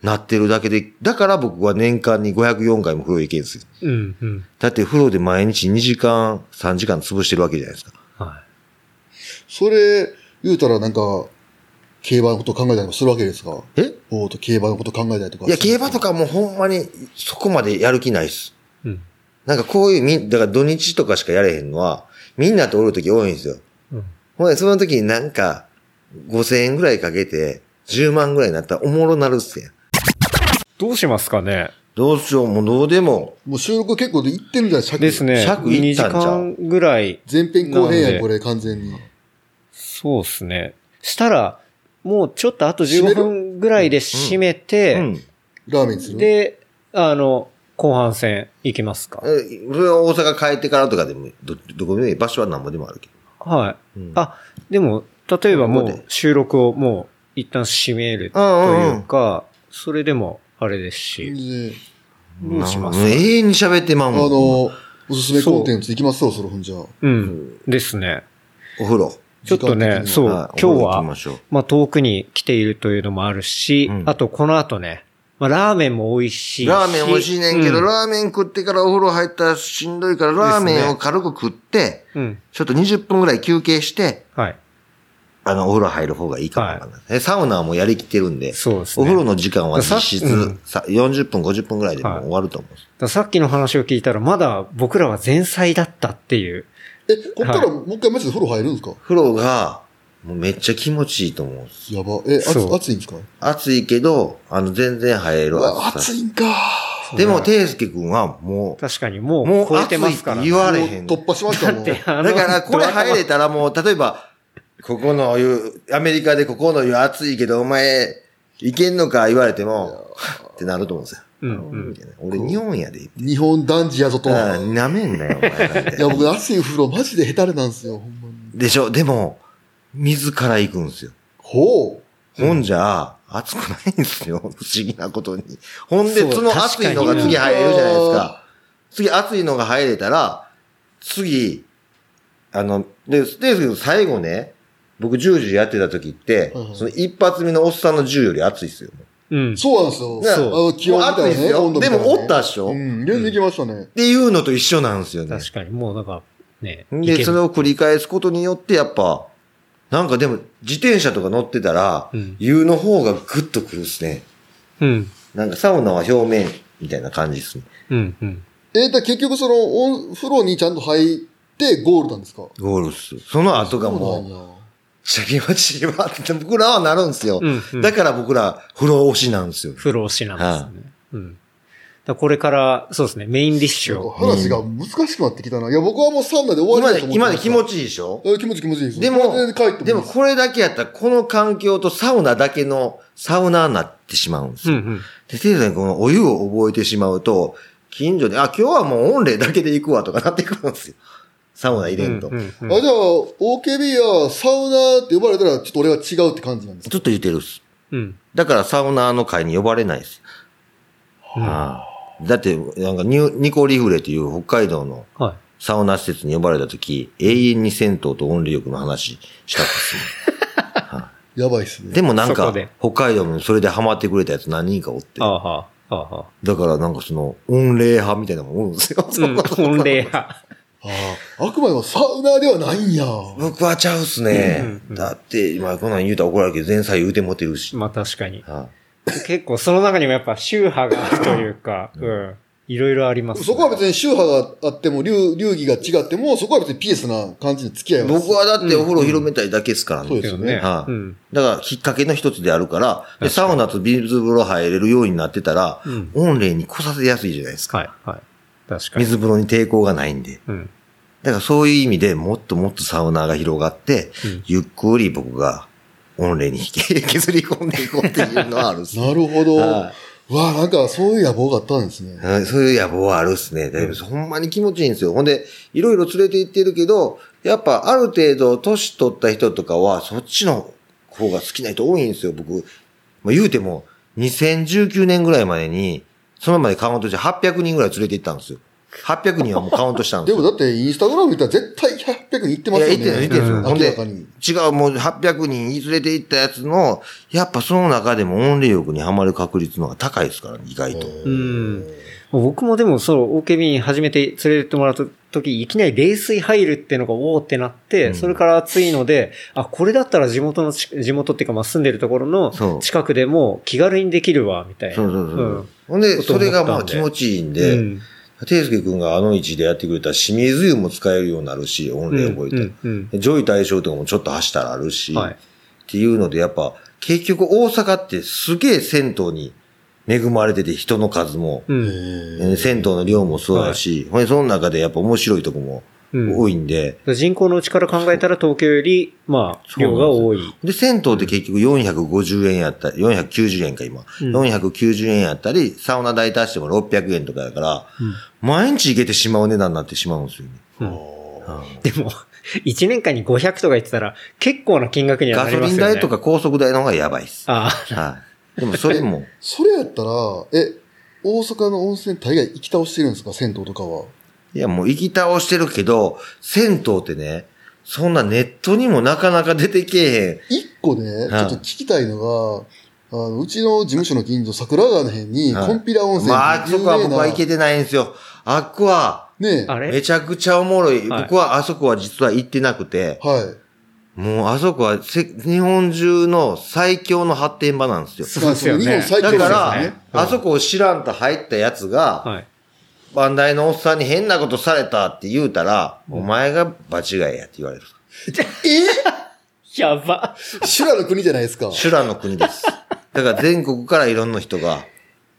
なってるだけで、だから僕は年間に504回も風呂行けんすよ。うん、うん。だって風呂で毎日2時間、3時間潰してるわけじゃないですか。はそれ、言うたらなんか、競馬のこと考えたりもするわけですか？え？ボート競馬のこと考えたりとか。いや、競馬とかもうほんまにそこまでやる気ないっす。い。うん。なんかこういうみ、だから土日とかしかやれへんのは、みんなとおるとき多いんですよ。うん。ほんで、その時になんか、5000円ぐらいかけて、10万ぐらいになったらおもろなるっすやん。どうしますかね？どうしよう、もうどうでも。もう収録結構で行ってるんじゃないです。ね。尺い2時ったんちゃう？間ぐらい。前編後編やん、これ完全に。そうですね。したら、もうちょっとあと15分ぐらいで締めて、うん。ラーメンにする？で、あの、後半戦行きますか。えそれは大阪帰ってからとかでも、ど、どこでもいい。場所は何ぼでもあるけど。はい。うんあ、でも、例えばもう収録をもう一旦締めるというか、それでもあれですし、でどうします？永遠に喋ってまうあもん。の、おすすめコンテンツ行きますそろそろほんじゃあ。うん。ですね。お風呂。ちょっとね、そう、はい。今日はまあ遠くに来ているというのもあるし、うん。あとこの後ね、まあラーメンも美味しいし。ラーメン美味しいねんけど、うん。ラーメン食ってからお風呂入ったらしんどいから、ラーメンを軽く食って、うん。ちょっと20分ぐらい休憩して、はい。あの、お風呂入る方がいいかもわかんなサウナはもうやりきってるんで、そうですね。お風呂の時間は実質、さうん。さ40分、50分ぐらいでもう終わると思うさっきの話を聞いたら、まだ僕らは前菜だったっていう。え、こっからもう一回マジで風呂入るんですか？風呂が、もうめっちゃ気持ちいいと思うんです。やば。え、そう暑暑いんですか？暑いけど、あの、全然入れるうわ暑いんか。でも、ていすけくんはも確かにもう、もうう超え暑いっててますから。言われへん。もう突破しましたもん。だって、あの、だから、これ入れたらもう、例えば、ここのお湯、アメリカでここのお湯暑いけど、お前、いけんのか言われても、ってなると思うんですよ。うん俺、日本やで。日本男児やぞと。あいなめんなよ、お前なんて。や、僕、暑い風呂マジで下手れなんですよ、ほんまに。でしょ？でも、水から行くんですよ。ほほんじゃ、暑くないんですよ。<laughs> 不思議なことに。ほんで、その暑いのが次入れるじゃないですか。次暑いのが入れたら、次、あの、で、ステージ最後ね、僕10時やってた時ってその一発目のおっさんの10より暑いですよ。うんう。。そうなんですよ。ねあの、気温みたいなね。暑いですねでもおったっしょ？うん、全然行きましたね。っていうのと一緒なんですよね。確かに、もうなんか、ね。で、るそれを繰り返すことによって、やっぱ、なんかでも、自転車とか乗ってたらうん、湯の方がグッとくるっすね。うん。なんかサウナは表面みたいな感じですね。うん。うん。えー、だ結局その、温風呂にちゃんと入ってゴールなんですか？ゴールっす。その後がそうもう、ちゃ気持ちいいわって僕らはなるんですよ。うんうんだから僕ら、風呂推しなんですよ。風呂推しなんですね。うん。だこれから、そうですね、メインディッシュを。か話が難しくなってきたな。いや、僕はもうサウナで終わりだと、思って今で気持ちちいいでしょ？気持ち気持ちいいです。でもでもこれだけやったら、この環境とサウナだけのサウナーになってしまうんですよ。うんうん。で、このお湯を覚えてしまうと、近所で、あ、今日はもう温冷だけで行くわとかなってくるんですよ。サウナ入れんと。うんうんうんあ、じゃあ、OKB やサウナって呼ばれたら、ちょっと俺は違うって感じなんですか？ずっと言ってるっす。うん。だからサウナーの会に呼ばれないです。はあだって、なんかニュ、ニコリフレっていう北海道のはい。サウナ施設に呼ばれた時、永遠に銭湯と温力の話したんですよ。<laughs> やばいっすね。でもなんか北海道にそれでハマってくれたやつ何人かおってあ。あはあ。ああはあ。だからなんかその、温冷派みたいなのもおるんですよ。うん。本霊派。ああ、あくまでもサウナーではないんや。僕はちゃうっすね。だって、今こんなん言うたら怒られるけど、前菜言うてもてるし。まあ確かに。は結構その中にもやっぱ宗派があるというか、うん。いろいろあります、そこは別に宗派があっても、流、流儀が違っても、そこは別にピースな感じで付き合いは僕はだってお風呂広めたいだけですからね。そうですよねはい、うん。だから、きっかけの一つであるから、でサウナと水風呂入れるようになってたら、うん温冷に来させやすいじゃないですか。はい。はい。確かに。水風呂に抵抗がないんで。うん。だからそういう意味でもっともっとサウナーが広がって、うんゆっくり僕が温冷に削 <laughs> り込んでいこうっていうのはあるっすね。<laughs> なるほど。はわあ、なんかそういう野望があったんですね。はいそういう野望はあるっすね。だいぶほんまに気持ちいいんですよ。ほんで、いろいろ連れて行ってるけど、やっぱある程度年取った人とかは、そっちの方が好きな人多いんですよ、僕。まあ、言うても、2019年ぐらいまでに、そのまでカウントして800人ぐらい連れて行ったんですよ。800人はもうカウントしたんでよ。ですもだってインスタグラム見たら絶対800人行ってますよね。いや、言ってる言ってるんですよ。ほんで明らかに。、違う、もう800人連れて行ったやつの、やっぱその中でも温冷浴にはまる確率の方が高いですからね、意外と。うん。僕もでもそう、OKB に初めて連れてってもらった時、いきなり冷水入るっていうのがおーってなって、それから暑いので、あ、これだったら地元のち、地元っていうかまあ住んでるところそうの近くでも気軽にできるわ、みたいな。そうそうそう。んほんで、それがまあ気持ちいいんで、うんけくんがあの位置でやってくれたら清水湯も使えるようになるし、温冷覚えて。うんうんで上位対象とかもちょっと走ったらあるし、はいっていうのでやっぱ、結局大阪ってすげえ銭湯に恵まれてて人の数も、うん。銭湯の量もそうだし、ほんでその中でやっぱ面白いとこもうん多いんで、人口のうちから考えたら東京より、まあ、量が多い。で、銭湯って結局450円やったり、490円か今。うん490円やったり、サウナ代足しても600円とかだから、毎日行けてしまう値段になってしまうんですよね。でも、<laughs> 1年間に500とか言ってたら、結構な金額にはガソなりますよね。リン代とか高速代の方がやばいっす。あはい。でもそれも、<laughs> それやったら、え、大阪の温泉大概行き倒してるんですか？銭湯とかは。いやもう行き倒してるけど、銭湯ってね、そんなネットにもなかなか出てけえ一個ね、ちょっと聞きたいのが、あの、うちの事務所の近所、桜川の辺に、はいコンピラ温へん。泉まあ、あそこは僕は行けててないんですよ。あっこは、ねあ。あれ？めちゃくちゃおもろい。はい僕はあそこは実は行ってなくて、はい。もうあそこはせ日本中の最強の発展場なんですよ。そうですよねまあその日本最強だかですよねら、あそこを知らんと入ったやつが、はい。バンダイのおっさんに変なことされたって言うたら、お前が場違いやって言われる。<laughs> やば。修羅の国じゃないですか。修羅の国です。だから全国からいろんな人が、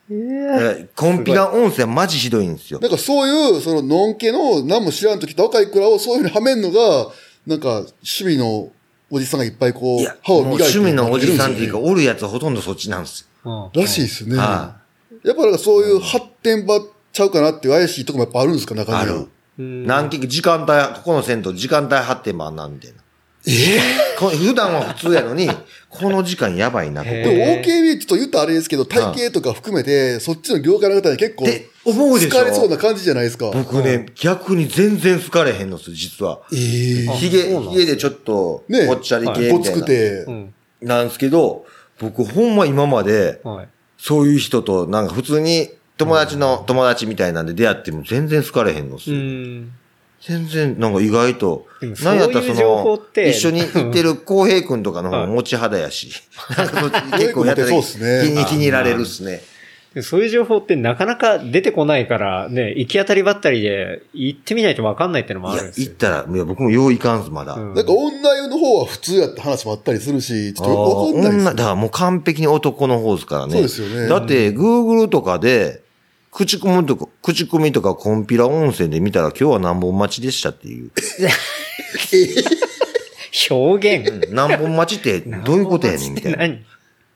だからコンピラ温泉はマジひどいんですよ。なんかそういう、その、のんけの何も知らんときた若い子らをそういうふうにはめんのが、なんか、趣味のおじさんがいっぱいこいうや、、歯を磨いて趣味のおじさんっていうか、るおるやつはほとんどそっちなんですうんらしいですね。はやっぱなんかそういう発展場ちゃうかなって怪しいとこもやっぱあるんですか、中には。ある。うん何件か時間帯、ここの銭湯時間帯発展もあんなんみたいな。こ普段は普通やのに、この時間やばいな、ここ。へでも OKB ちょっと言ったらあれですけど、体型とか含めて、そっちの業界の方に結構、思うでしょ？疲れそうな感じじゃないですか。僕ね、逆に全然好かれへんのです、実は。ええひげ、ひげでちょっと、ねぽっちゃり系みたいな。くてう、ん。なんですけど、僕ほんま今まで、はい。そういう人と、なんか普通に友達の友達みたいなんで出会っても全然好かれへんのっすうよ。ん。全然、なんか意外とでも、なんやったらそのっ、て一緒に行ってる <laughs> 浩平君とかの方はいが持ち肌やし、<laughs> 結構やったらそうっすね気に気に入られるっすね。でそういう情報ってなかなか出てこないから、ね、行き当たりばったりで行ってみないとわかんないってのもあるん、ですよ。行ったら、いや僕もよういかんす、まだ。うんなんか女湯の方は普通やって話もあったりするし、ちょっとよくわかんないです女、だからもう完璧に男の方ですからね。そうですよねだって、Google とかで、口コミとか、口コミとかコンピラ温泉で見たら今日は何本待ちでしたっていう。表現。何本待ちってどういうことやねんみたいな。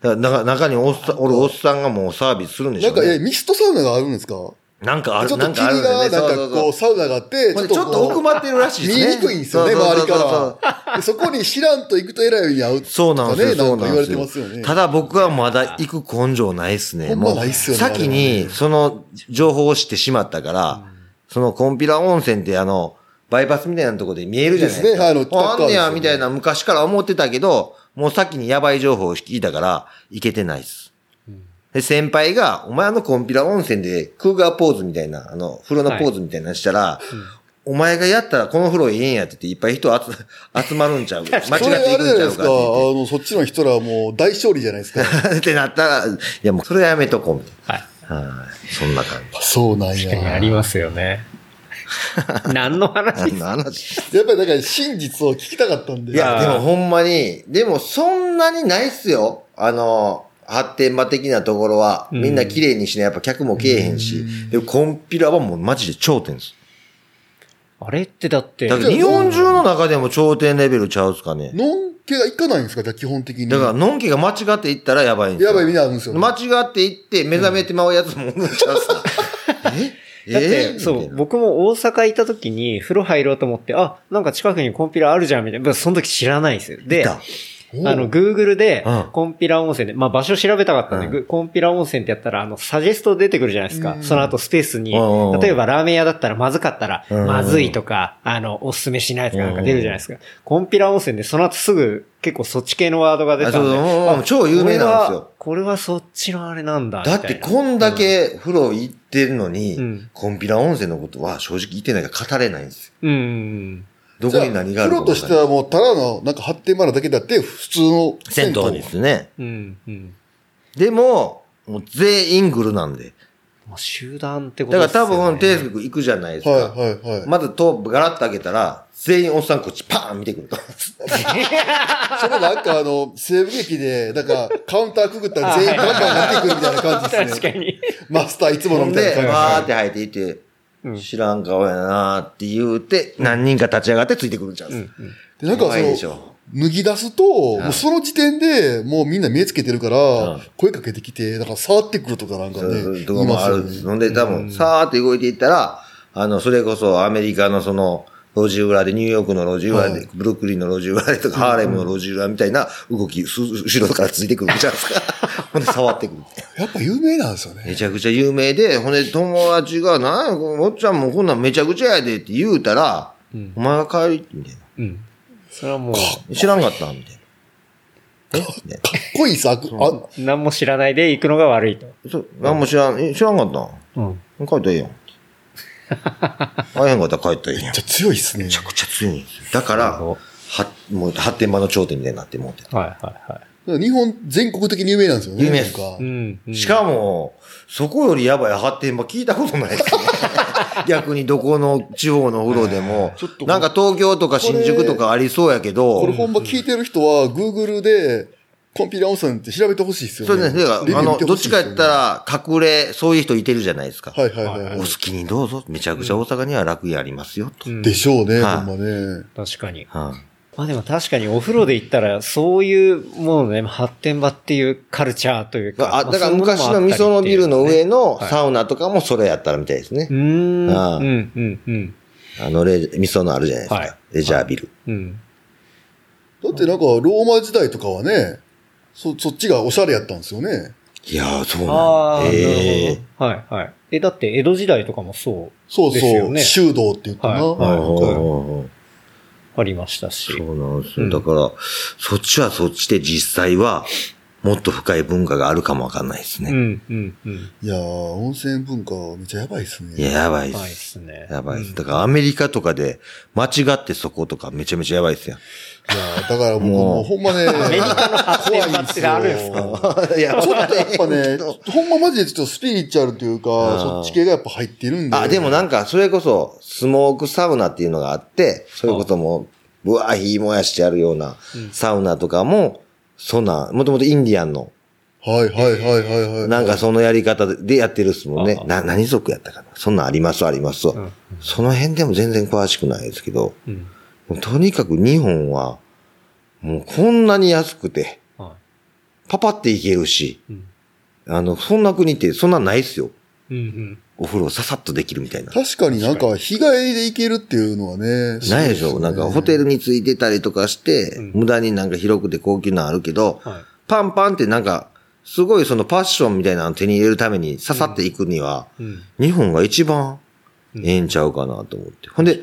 だか何？ら中中におっさん、おるおっさんがもうサービスするんでしなんか、え、ょうね。ミストサウナがあるんですか？なんかある、ちょっとなんかあるん霧が。なんかこう、サウナがあって、ちょっと奥まってるらしいですね。見えにくいんですよね、周りから。でそこに知らんと行くと偉い目に遭うとかね。そうなんですよ、言われてますよね。ただ僕はまだ行く根性ないっすね。ほんまないっすよね先にその情報を知ってしまったから、そのコンピラ温泉ってあの、バイパスみたいなところで見えるじゃないですか。ですねはいあんねや、みたいな昔から思ってたけど、もう先にやばい情報を聞いたから、行けてないっす。で、先輩が、お前あのコンピラ温泉でクーガーポーズみたいな、あの、風呂のポーズみたいなのしたら、お前がやったらこの風呂ええんやって言っていっぱい人集 <laughs> 集まるんちゃう <laughs> 間違っていくんちゃうかってじゃないですか、あ。の、そっちの人らはもう大勝利じゃないですか。<laughs> ってなったら、いやもうそれはやめとこうみたいはい。な。はい。そんな感そうなん確かにあや。りますよね。何の話？じ。何の話？やっぱりだから真実を聞きたかったんで。いや、でもほんまに、でもそんなにないっすよ。あの、発展場的なところは、うんみんな綺麗にしない。やっぱ客もけえへんし。でもコンピラはもうマジで頂点です。あれってだって、だ日本中の中でも頂点レベルちゃうっすかね。のんけが行かないんですか？じゃあ基本的に。だから、のんきが間違っていったらやばいんですよ。やばいみんなあるんですよね。間違っていって目覚めてまうやつもおるんちゃうっすか？<laughs> え？だって、えそう、僕も大阪行った時に風呂入ろうと思って、あ、なんか近くにコンピラあるじゃん、みたいな。その時知らないんですよ。で、あの、Google でうん、コンピラ温泉で、まあ場所調べたかったんで、コンピラ温泉ってやったら、あの、サジェスト出てくるじゃないですか。その後スペースに例えばラーメン屋だったらまずかったら、うんまずいとか、あの、おすすめしないとかなんか出るじゃないですか。コンピラ温泉でその後すぐ結構そっち系のワードが出たんで。あそうそうもうあ超有名なんですよこれはそっちのあれなんだ。だってこんだけ風呂行ってるのに、うんコンピラ温泉のことは正直言ってないから語れないんですよ。うんどこに何があるかプロとしてはもうただのなんか発展場なだけだって普通の銭湯ですね。うん。うんうん。でも、もう全員グルなんで。まあ集団ってことだから多。分、テイスク行くじゃないですか。はいはいはい。まずトープガラッと開けたら、全員おっさんこっちパーン見てくると。<laughs> それなんかあの、西部劇で、なんかカウンターくぐったら全員バンバンなってくるみたいな感じですね。<laughs> 確かに。マスターいつもほんで、のみたいな感じ。バーって入っていって、うん知らん顔やなーって言うて、何人か立ち上がってついてくるんちゃうんです。でなんか怖いでしょその、脱ぎ出すと、もうその時点でもうみんな目つけてるからうん、声かけてきて、なんか触ってくるとかなんかね、そういうと言いこもあるんです。ますよね。ほんで、多分、さーって動いていったら、あの、それこそアメリカのその、路地裏で、ニューヨークの路地裏で、はいブルックリンの路地裏でとか、ハーレムの路地裏みたいな動き、す後ろからついてくるじゃないですか。ほんで、触ってくる。やっぱ有名なんですよね。めちゃくちゃ有名で、ほんで、友達が、なんおっちゃんもこんなんめちゃくちゃやでって言うたら、んお前が帰りみたいうん。それはもう、な。知らんかったみたいな。えかっこいいさ、ああ何も知らないで行くのが悪いと。そう、何も知らん、え知らんかったうん。帰ったらええやん。<laughs> 会えへんかったら帰ったらええやん。めっちゃ強いっすねめ。ちゃくちゃ強いんですよ。だから、は、もう発展場の頂点みたいになってもうて。はいはいはい。日本全国的に有名なんですよね。有名ですかうん。うんしかも、そこよりやばい発展場聞いたことないですね。<laughs> 逆にどこの地方の風呂でもちょっと、なんか東京とか新宿とかありそうやけどこれ、本場聞いてる人は、Google で、コンピラ温泉って調べてほしいですよね。そうですね。だから、あの、どっちか言ったら。ら、隠れ、そういう人いてるじゃないですか。はいはいはいはい。お好きにどうぞ。めちゃくちゃ大阪には楽屋ありますよ、と。うんでしょうね、はいほんまね。確かに。はいまあでも確かにお風呂で行ったら、そういうものね、発展場っていうカルチャーというか。あ、だからまあ昔の味噌のビルの上のはいサウナとかもそれやったらみたいですねう。ーん。うん、ああうん、うん。あのレジ、味噌のあるじゃないですはいか。レジャービル。うん。だってなんか、ローマ時代とかはね、そ、そっちがおしゃれやったんですよね。いやー、そうああ、なんだ。えなえるほど。はい、はい。え、だって江戸時代とかもそうそうそう、ですよね修道って言ってな。はいはいはいはいはいありましたし。そうなんですよ。うんだから、そっちはそっちで実際は、もっと深い文化があるかもわかんないですね。うん、うん、うん。いやー、温泉文化めっちゃやばいっすね。いや、やばいっ。はいですすね。やばいです。だからアメリカとかで間違ってそことかめちゃめちゃやばいですよ。いやーだから僕もうほんまね、アメリカの発展場ってあるんすか？いやちょっとやっぱね、ほんまマジでちょっとスピリチュアルというか、そっち系がやっぱ入ってるんで。あ、でもなんか、それこそ、スモークサウナっていうのがあって、それこそもう、ぶわー火燃やしてあるようなサウナとかも、そんな、もともとインディアンの、はいはいはいはいはい。なんかそのやり方でやってるっすもんねあ。な、何族やったかな？そんなんありますあります。んその辺でも全然詳しくないですけど、うん。とにかく日本は、もうこんなに安くて、はパパっていけるし、い。うん。あの、そんな国ってそんなんないっすよ。うん、うん。お風呂ささっとできるみたいな。確かになんか日帰りで行けるっていうのはね。ないでしょ、ねなんかホテルについてたりとかして、うん無駄になんか広くて高級なのあるけど、はい。パンパンってなんか、すごいそのパッションみたいなのを手に入れるために刺さっていくには、うん。日本が一番うんええんちゃうかなと思って。ほんで。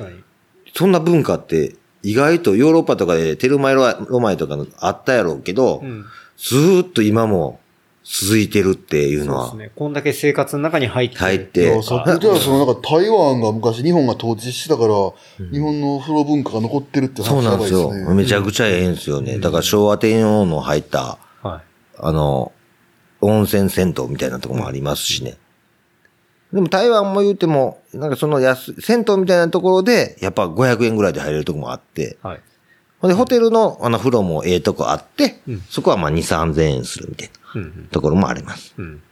そんな文化って意外とヨーロッパとかでテルマエロロマエとかのあったやろうけど、うん。ずーっと今も続いてるっていうのはそうですね。こんだけ生活の中に入って。入っいてや、、そこではそのなんか台湾が昔日本が統治してたから、日本の風呂文化が残ってるってそうなんですよ。めちゃくちゃええんですよね。だから昭和天皇の入った、はい。あの、温泉銭湯みたいなとこもありますしね。でも台湾も言うても、なんかその安い、銭湯みたいなところで、やっぱ500円ぐらいで入れるとこもあって、はい。ほんでホテルのあの風呂もええとこあって、うんそこはまあ2、3000円するみたいなうん。ところもあります。うん。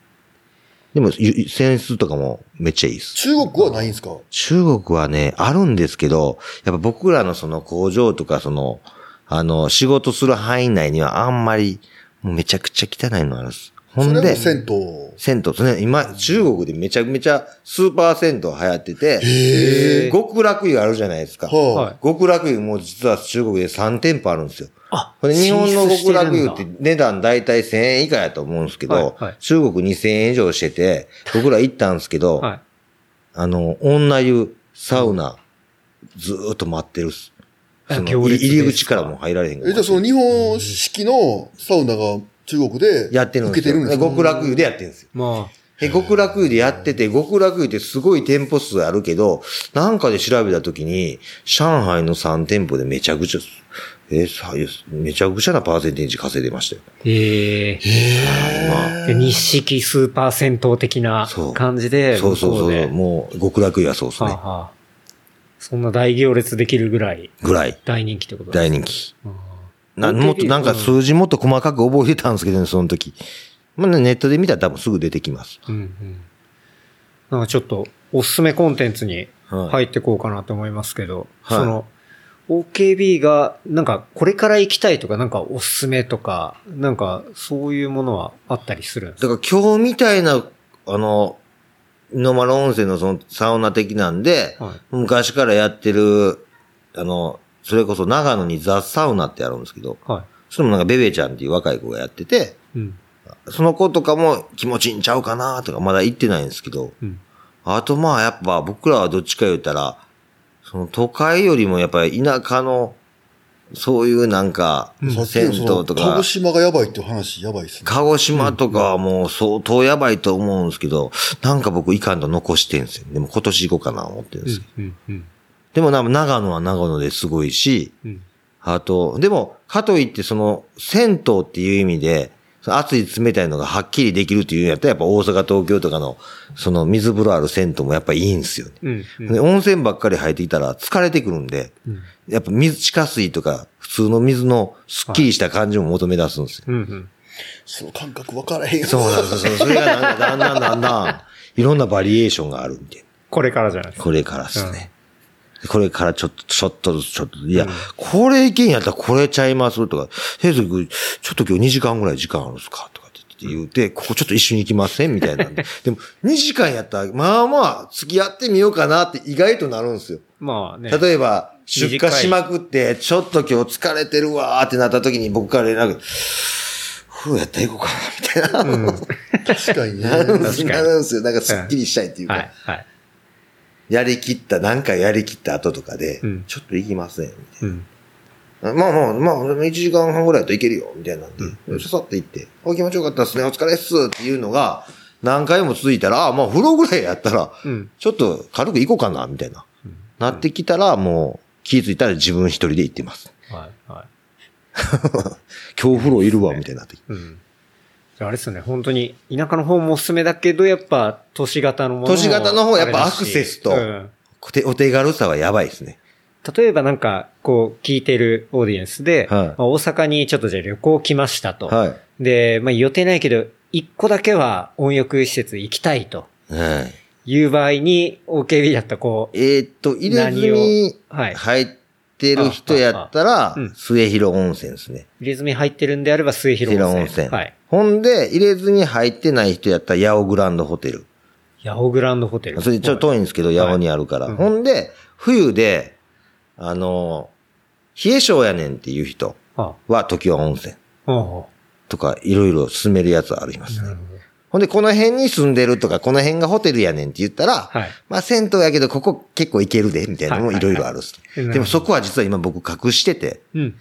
でも、ゆ泉質とかもめっちゃいいです。中国はないんですか？中国はね、あるんですけど、やっぱ僕らのその工場とかその、あの、仕事する範囲内にはあんまり、もうめちゃくちゃ汚いのあるんです。ほんで銭湯。銭湯ですね。今、中国でめちゃめちゃスーパー銭湯流行ってて。極楽湯あるじゃないですか。ははい極楽湯も実は中国で3店舗あるんですよ。あこれ日本の極楽湯って値段だいたい1000円以下やと思うんですけど、はいはい中国2000円以上してて、僕ら行ったんですけど、はい。あの、女湯、サウナ、ずーっと待ってるっす。その入り口からも入られへんからえ、じゃあその日本式のサウナが中国でやってるんですよ。受けてるんですか極楽湯でやってるんですよ。まで、極楽湯でやってて、極楽湯ってすごい店舗数あるけど、なんかで調べたときに、上海の3店舗でめちゃくちゃ、えさめちゃくちゃなパーセンテージ稼いでましたよ。あ、ええ今で日式スーパー銭湯的なそう感じで、そうそうそう。向こでもう、極楽湯はそうですね。はあはあそんな大行列できるぐらいぐらい。大人気ってことです大人気。うんなもっとなんか数字もっと細かく覚えてたんですけどね、その時。まあね、ネットで見たら多分すぐ出てきます。うんうん。なんかちょっとおすすめコンテンツにはい入ってこうかなと思いますけど、はいその、OKB がなんかこれから行きたいとかなんかおすすめとか、なんかそういうものはあったりするんですか？だから今日みたいな、あの、野丸温泉のそのサウナ的なんで、はい昔からやってる、あの、それこそ長野にザ・サウナってあるんですけど、はそれもなんかベベちゃんっていう若い子がやってて、い。うん。その子とかも気持ちいいんちゃうかなとかまだ言ってないんですけど、うん。あとまあやっぱ僕らはどっちか言ったら、その都会よりもやっぱり田舎の、そういうなんか、銭湯とか鹿児、島がやばいっていう話やばいっすね。鹿児島とかはもう相当やばいと思うんですけど、なんか僕いかんと残してんですよ。でも今年行こうかな思ってるんですけど。うん。うん。でも長野は長野ですごいし、うん。あと、でも、かといってその、銭湯っていう意味で、熱い冷たいのがはっきりできるっていうんやったら、やっぱ大阪、東京とかの、その水風呂ある銭湯もやっぱいいんですよね。うん。うんで温泉ばっかり入ってきたら疲れてくるんで、やっぱ水、地下水とか普通の水のスッキリした感じも求め出すんですよ。うんうん。その感覚分からへんよ。そうなんですよ。それがなんかだんだんだんだん、いろんなバリエーションがあるんで。これからじゃないですか。これからですね。これからちょっと、ちょっとずつ、ちょっと、いや、これいけんやったらこれちゃいますとか、先生、ちょっと今日2時間ぐらい時間あるんですかとかって言って、ここちょっと一緒に行きませんみたいなんで。<laughs> でも、2時間やったら、まあまあ、付き合ってみようかなって意外となるんですよ。まあね。例えば、出荷しまくって、ちょっと今日疲れてるわーってなった時に僕から連絡、風呂やったら行こうかな、みたいな。<laughs> 確かにね。なるん確かになるんですよ。なんかスッキリしたいっていうか。はい。はい。やりきった、何回やりきった後とかで、うんちょっと行きません、みたいうん。な。まあまあ、まあ、1時間半ぐらいだといけるよ、みたいなんで、ささって行って、お気持ちよかったですね、お疲れっすっていうのが、何回も続いたら、あまあ、風呂ぐらいやったら、うん。ちょっと軽く行こうかな、みたいな。なってきたら、もう、気づいたら自分一人で行ってます。はい。はい。<laughs> 今日風呂いるわ、みたいになって。うん。ああれですよね、本当に、田舎の方もおすすめだけど、やっぱ、都市型のものも都市型の方やっぱアクセスとうんお手軽さはやばいですね。例えばなんか、こう、聞いてるオーディエンスで、はいまあ大阪にちょっとじゃあ旅行来ましたと。はい。で、まあ予定ないけど、一個だけは温浴施設行きたいとはい。いう場合に、OKB だったらこう、えーっと、入れ墨はい入ってる人やったら、末広温泉ですね。入れ墨入ってるんであれば末広温泉。温泉。はい。ほんで、入れ墨入ってない人やったら、八尾グランドホテル。ヤオグランドホテル。それちょっと遠いんですけど、八尾にあるから。ほんで、冬で、あの、冷え性やねんっていう人は、時は温泉、とか、いろいろ進めるやつあります、なる。ほど。ほんで、この辺に住んでるとか、この辺がホテルやねんって言ったら、はいまあ、銭湯やけど、ここ結構行けるで、みたいなのもいろいろあるっすいはいはいでもそこは実は今僕隠してて、うん。っ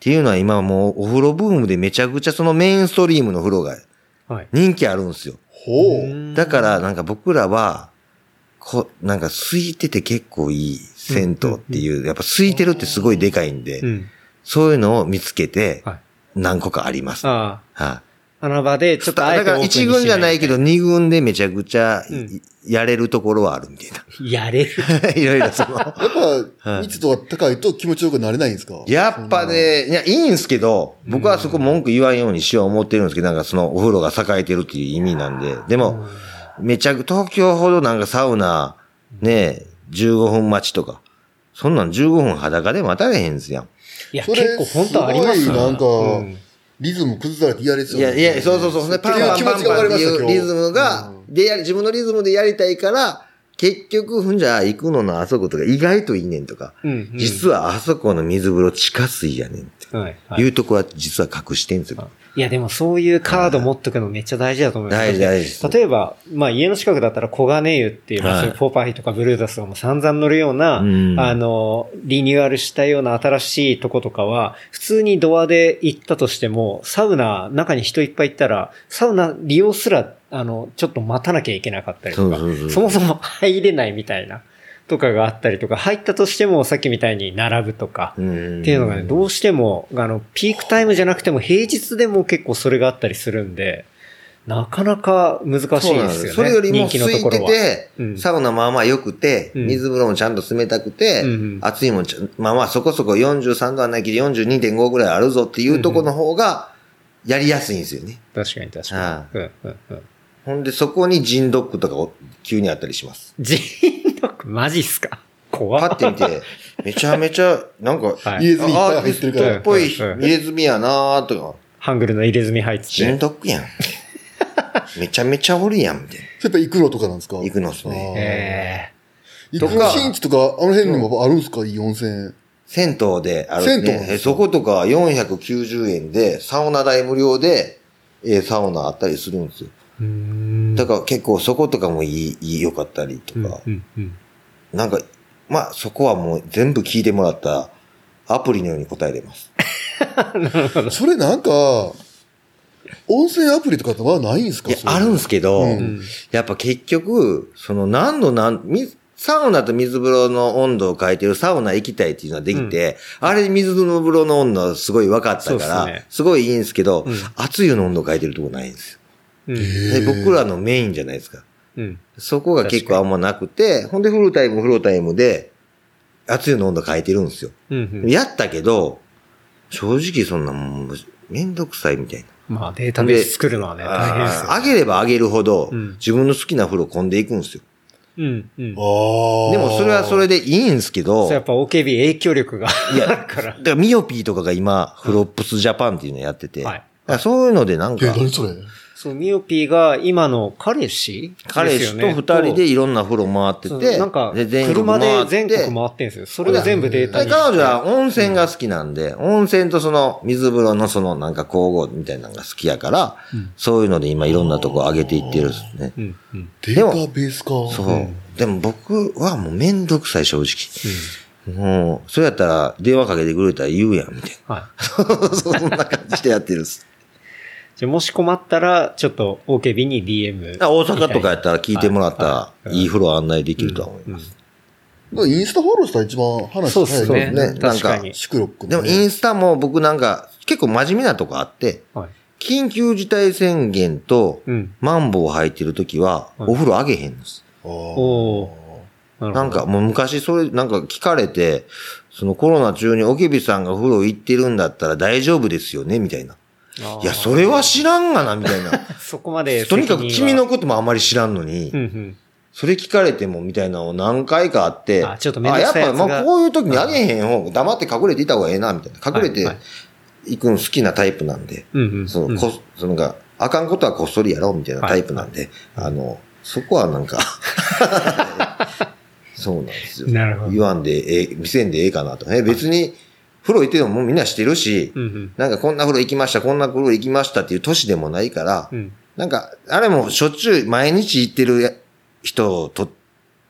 ていうのは今もうお風呂ブームでめちゃくちゃそのメインストリームの風呂がはい。人気あるんですよ。ほう。だからなんか僕らは、こなんか空いてて結構いい銭湯っていう、やっぱ空いてるってすごいでかいんで、うん。そういうのを見つけてはい。何個かあります。はあいあ、穴場でちょっとあえだからてオープンにし一軍じゃないけどみ二軍でめちゃくちゃやれるところはあるみたいな。やれる。<laughs> いろいろその。やっぱ、密度が高いと気持ちよくなれないんですか？やっぱね、いや、いいんすけど、僕はそこ文句言わんようにしよう思ってるんですけど、なんかそのお風呂が栄えてるっていう意味なんで。でも、めちゃく、東京ほどなんかサウナ、ね、15分待ちとか。そんなん15分裸で待たれへんすやん。いや、それ結構本当ありますすごいなんかうんリズム崩されて嫌ですよね。いや、いや、そうそうそう。ね、パンパンパンパンっていうリズムが、でやり、自分のリズムでやりたいから、結局、ふんじゃあ行くののあそことか意外といいねんとか。うんうん実はあそこの水風呂地下水やねんって。はい。はいいうとこは実は隠してんですよ。いや、でもそういうカード持っとくのめっちゃ大事だと思います。大事大事。例えば、まあ家の近くだったら小金湯っていう、まあはいそういうポーパイとかブルーダスがもう散々乗るような、うん。あの、リニューアルしたような新しいとことかは、普通にドアで行ったとしても、サウナ、中に人いっぱい行ったら、サウナ利用すら、あの、ちょっと待たなきゃいけなかったりとか、そもそも入れないみたいな、とかがあったりとか、入ったとしてもさっきみたいに並ぶとか、うんっていうのがね、どうしても、あの、ピークタイムじゃなくても平日でも結構それがあったりするんで、なかなか難しいですよね。それよりも空いて。て、うんサウナまあまあ良くて、うん水風呂もちゃんと冷たくて、うんうん暑いもんちゃまあまあそこそこ43度はないけど42.5ぐらいあるぞっていうとこの方が、やりやすいんですよね。確かに確かはに。うんうんうん。ほんでそこにジンドックとかを急にあったりします。ジンドック、マジっすか？怖パッて見て、めちゃめちゃ、なんか、はい入れ墨いっぱい入ってるかあら。っぽいうん入れ墨やなーとか、ハングルの入れ墨入ってジンて。ドックやん。<laughs> めちゃめちゃおるやん、みたいな。やっぱ行くのとかなんですか？行くのっすね。え行くの新地とか、あの辺にもあるんですか？いい温泉。銭湯である銭湯ね。えそことか490円で、サウナ代無料で、えーサウナあったりするんですよ。だから結構そことかもいい、良かったりとうんか、うんうん。なんか、まあそこはもう全部聞いてもらったアプリのように答えれます。<laughs> それなんか、温泉アプリとかってまだないんですか？いや、あるんすすけど、うん。やっぱ結局、その何度何、みサウナと水風呂の温度を変えてるサウナ液体っていうのができて、あれ水風呂の温度すごい分かったから、っすね。すごいいいんですけど、うん。熱い湯の温度を変えてるとこないんですよ。うん。で僕らのメインじゃないですか。うん。そこが結構あんまなくて、ほんでフルタイムフルタイムで、熱い湯の温度変えてるんですよ。うんうん。やったけど、正直そんなもう、めんどくさいみたいな。まあデータベース作るのはね、大変ですよ。げれば上げるほど、うん自分の好きな風呂込んでいくんですよ。うん。うん。でもそれはそれでいいんですけど、そうやっぱ OKB 影響力がいや、あるから。だからミオピーとかが今、フロップスジャパンっていうのやってて、はいそういうのでなんえ、か、何それ？そう、ミオピーが今の彼氏彼氏と二人でいろんな風呂回ってて、なんか、で全国車で回って全国回ってんですよ。それを全部データにして。で彼女は温泉が好きなんで、温泉とその水風呂のそのなんか交互みたいなのが好きやから、そういうので今いろんなとこ上げていってるんですね。うん、うん。データベースか。そう。でも僕はもうめんどくさい正直。もう、それやったら電話かけてくれたら言うやん、みたいはい。な。そうそんな感じでやってるっす。じゃあもし困ったら、ちょっと OKB に DM。あ大阪とかやったら聞いてもらったはら、いい風呂案内できるとは思います。インスタフォローしたら一番話そうですね。そうですね確かに。シクロックでもインスタも僕なんか結構真面目なとこあって、はい。緊急事態宣言とうん。マンボウ入ってる時は、はいお風呂あげへんです。おおなんかもう昔それなんか聞かれて、そのコロナ中におけびさんが風呂行ってるんだったら大丈夫ですよねみたいな。いや、それは知らんがな、みたいな。<laughs> そこまで。とにかく君の。こともあんまり知らんのにうん、うん。それ聞かれてもみたいなのを何回かあって、あちょっとめんどくさいやつがあやっぱ、まあこういう時にあげへん方が黙って隠れていた方がええな、みたいな。隠れてはい行くの好きなタイプなんで、うんうん。その、こ、そのが、あかんことはこっそりやろうみたいなタイプなんで、あの、そこはなんか、<laughs> そうなんですよ。なるほど言わんでええ、見せんでええかなと。え、別に、風呂行っててももうみんなしてるし、うんうん。なんかこんな風呂行きました、こんな風呂行きましたっていう年でもないから、うん。なんか、あれもしょっちゅう毎日行ってる人と、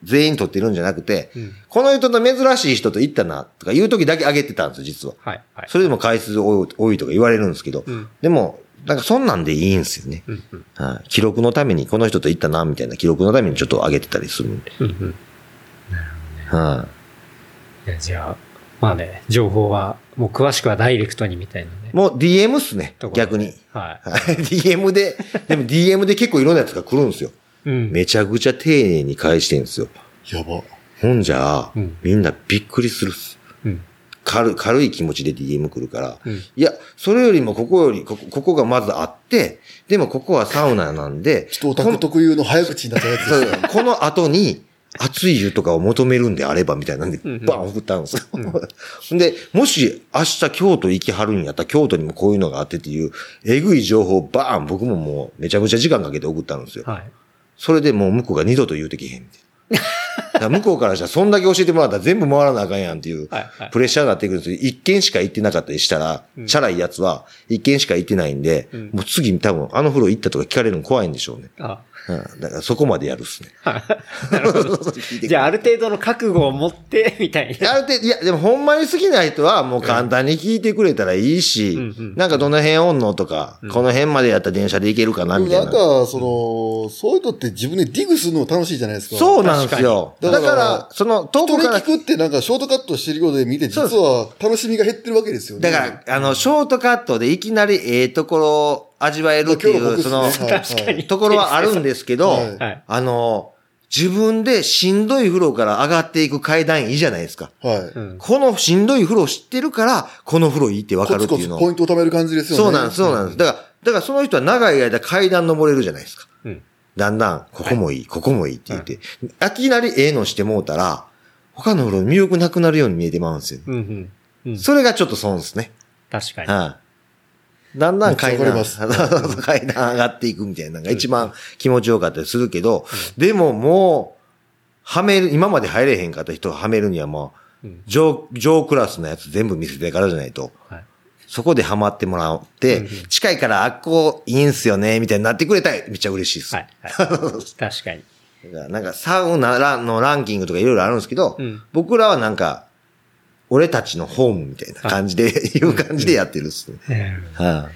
全員撮ってるんじゃなくて、うんこの人と珍しい人と行ったな、とかいう時だけ上げてたんですよ、実は。はい。はい。それでも回数多い多いとか言われるんですけど、うんでも、なんかそんなんでいいんですよね。うんうん。はい記録のために、この人と行ったな、みたいな記録のためにちょっと上げてたりするんで。うんうん。はいや、じゃあ、まあね、情報は、もう詳しくはダイレクトにみたいなね。もう DM っすね逆に。はい。はい DM で、でも DM で結構いろんなやつが来るんですよ。うん。めちゃくちゃ丁寧に返してるんですよ。やば。ほんじゃあ、うんみんなびっくりするっす。うん。軽軽い気持ちで DM 来るから、うんいや、それよりもここより、ここここがまずあって、でもここはサウナなんで、人オタク特有の早口になったやつ <laughs> そうこの後に、熱い湯とかを求めるんであればみたいなんで、うんバン送ったんですよ。<laughs> で、もし明日京都行きはるんやったら京都にもこういうのがあってっていう、えぐい情報をバーン僕ももうめちゃくちゃ時間かけて送ったんですよ。はい。それでもう向こうが二度と言うてきへん向こうからしたらそんだけ教えてもらったら全部回らなあかんやんっていうプレッシャーになってくるんですよ。一件しか行ってなかったりしたら、チャラいやつは一件しか行ってないんで、んもう次多分あの風呂行ったとか聞かれるの怖いんでしょうね。あ、うん、だからそこまでやるっすね。<laughs> なるほど。<laughs> じゃあ、ある程度の覚悟を持って、<laughs> みたいな。ある程度、いや、でもほんまに好きな人はもう簡単に聞いてくれたらいいし、うんうんなんかどの辺おんのとか、この辺までやったら電車で行けるかなみたいな。なんか、その、そういうのって自分でディグするのも楽しいじゃないですか。そうなんですよ。だか、確かにだからその、遠くから聞くってなんかショートカットしてるようで見て、実は楽しみが減ってるわけですよね。だから、あの、ショートカットでいきなりええところを味わえるっていう、その、ところはあるんですけど、あの、自分でしんどい風呂から上がっていく階段いいじゃないですか。はい。うん。このしんどい風呂知ってるから、この風呂いいってわかるっていうの。ポイントを貯める感じですよね。そうなんです、そうなんです。だから、だからその人は長い間階段登れるじゃないですか。うん。だんだん、ここもいい、ここもいいって言って、いきなりええのしてもうたら、他の風呂魅力なくなるように見えてまうんですよ。うん。うん。うん。それがちょっと損ですね。確かに。はい。だんだん階段、階段上がっていくみたいなのが一番気持ちよかったりするけど、でももう、はめる、今まで入れへんかった人がはめるにはもう、うん上、上クラスのやつ全部見せてからじゃないと、はい。そこでハマってもらって、近いからあっこいいんすよね、みたいになってくれたらめっちゃ嬉しいです。はい。はい。<laughs> 確かに。なんかサウナラのランキングとかいろいろあるんですけど、うん僕らはなんか、俺たちのホームみたいな感じで、いう感じでやってるっすね。は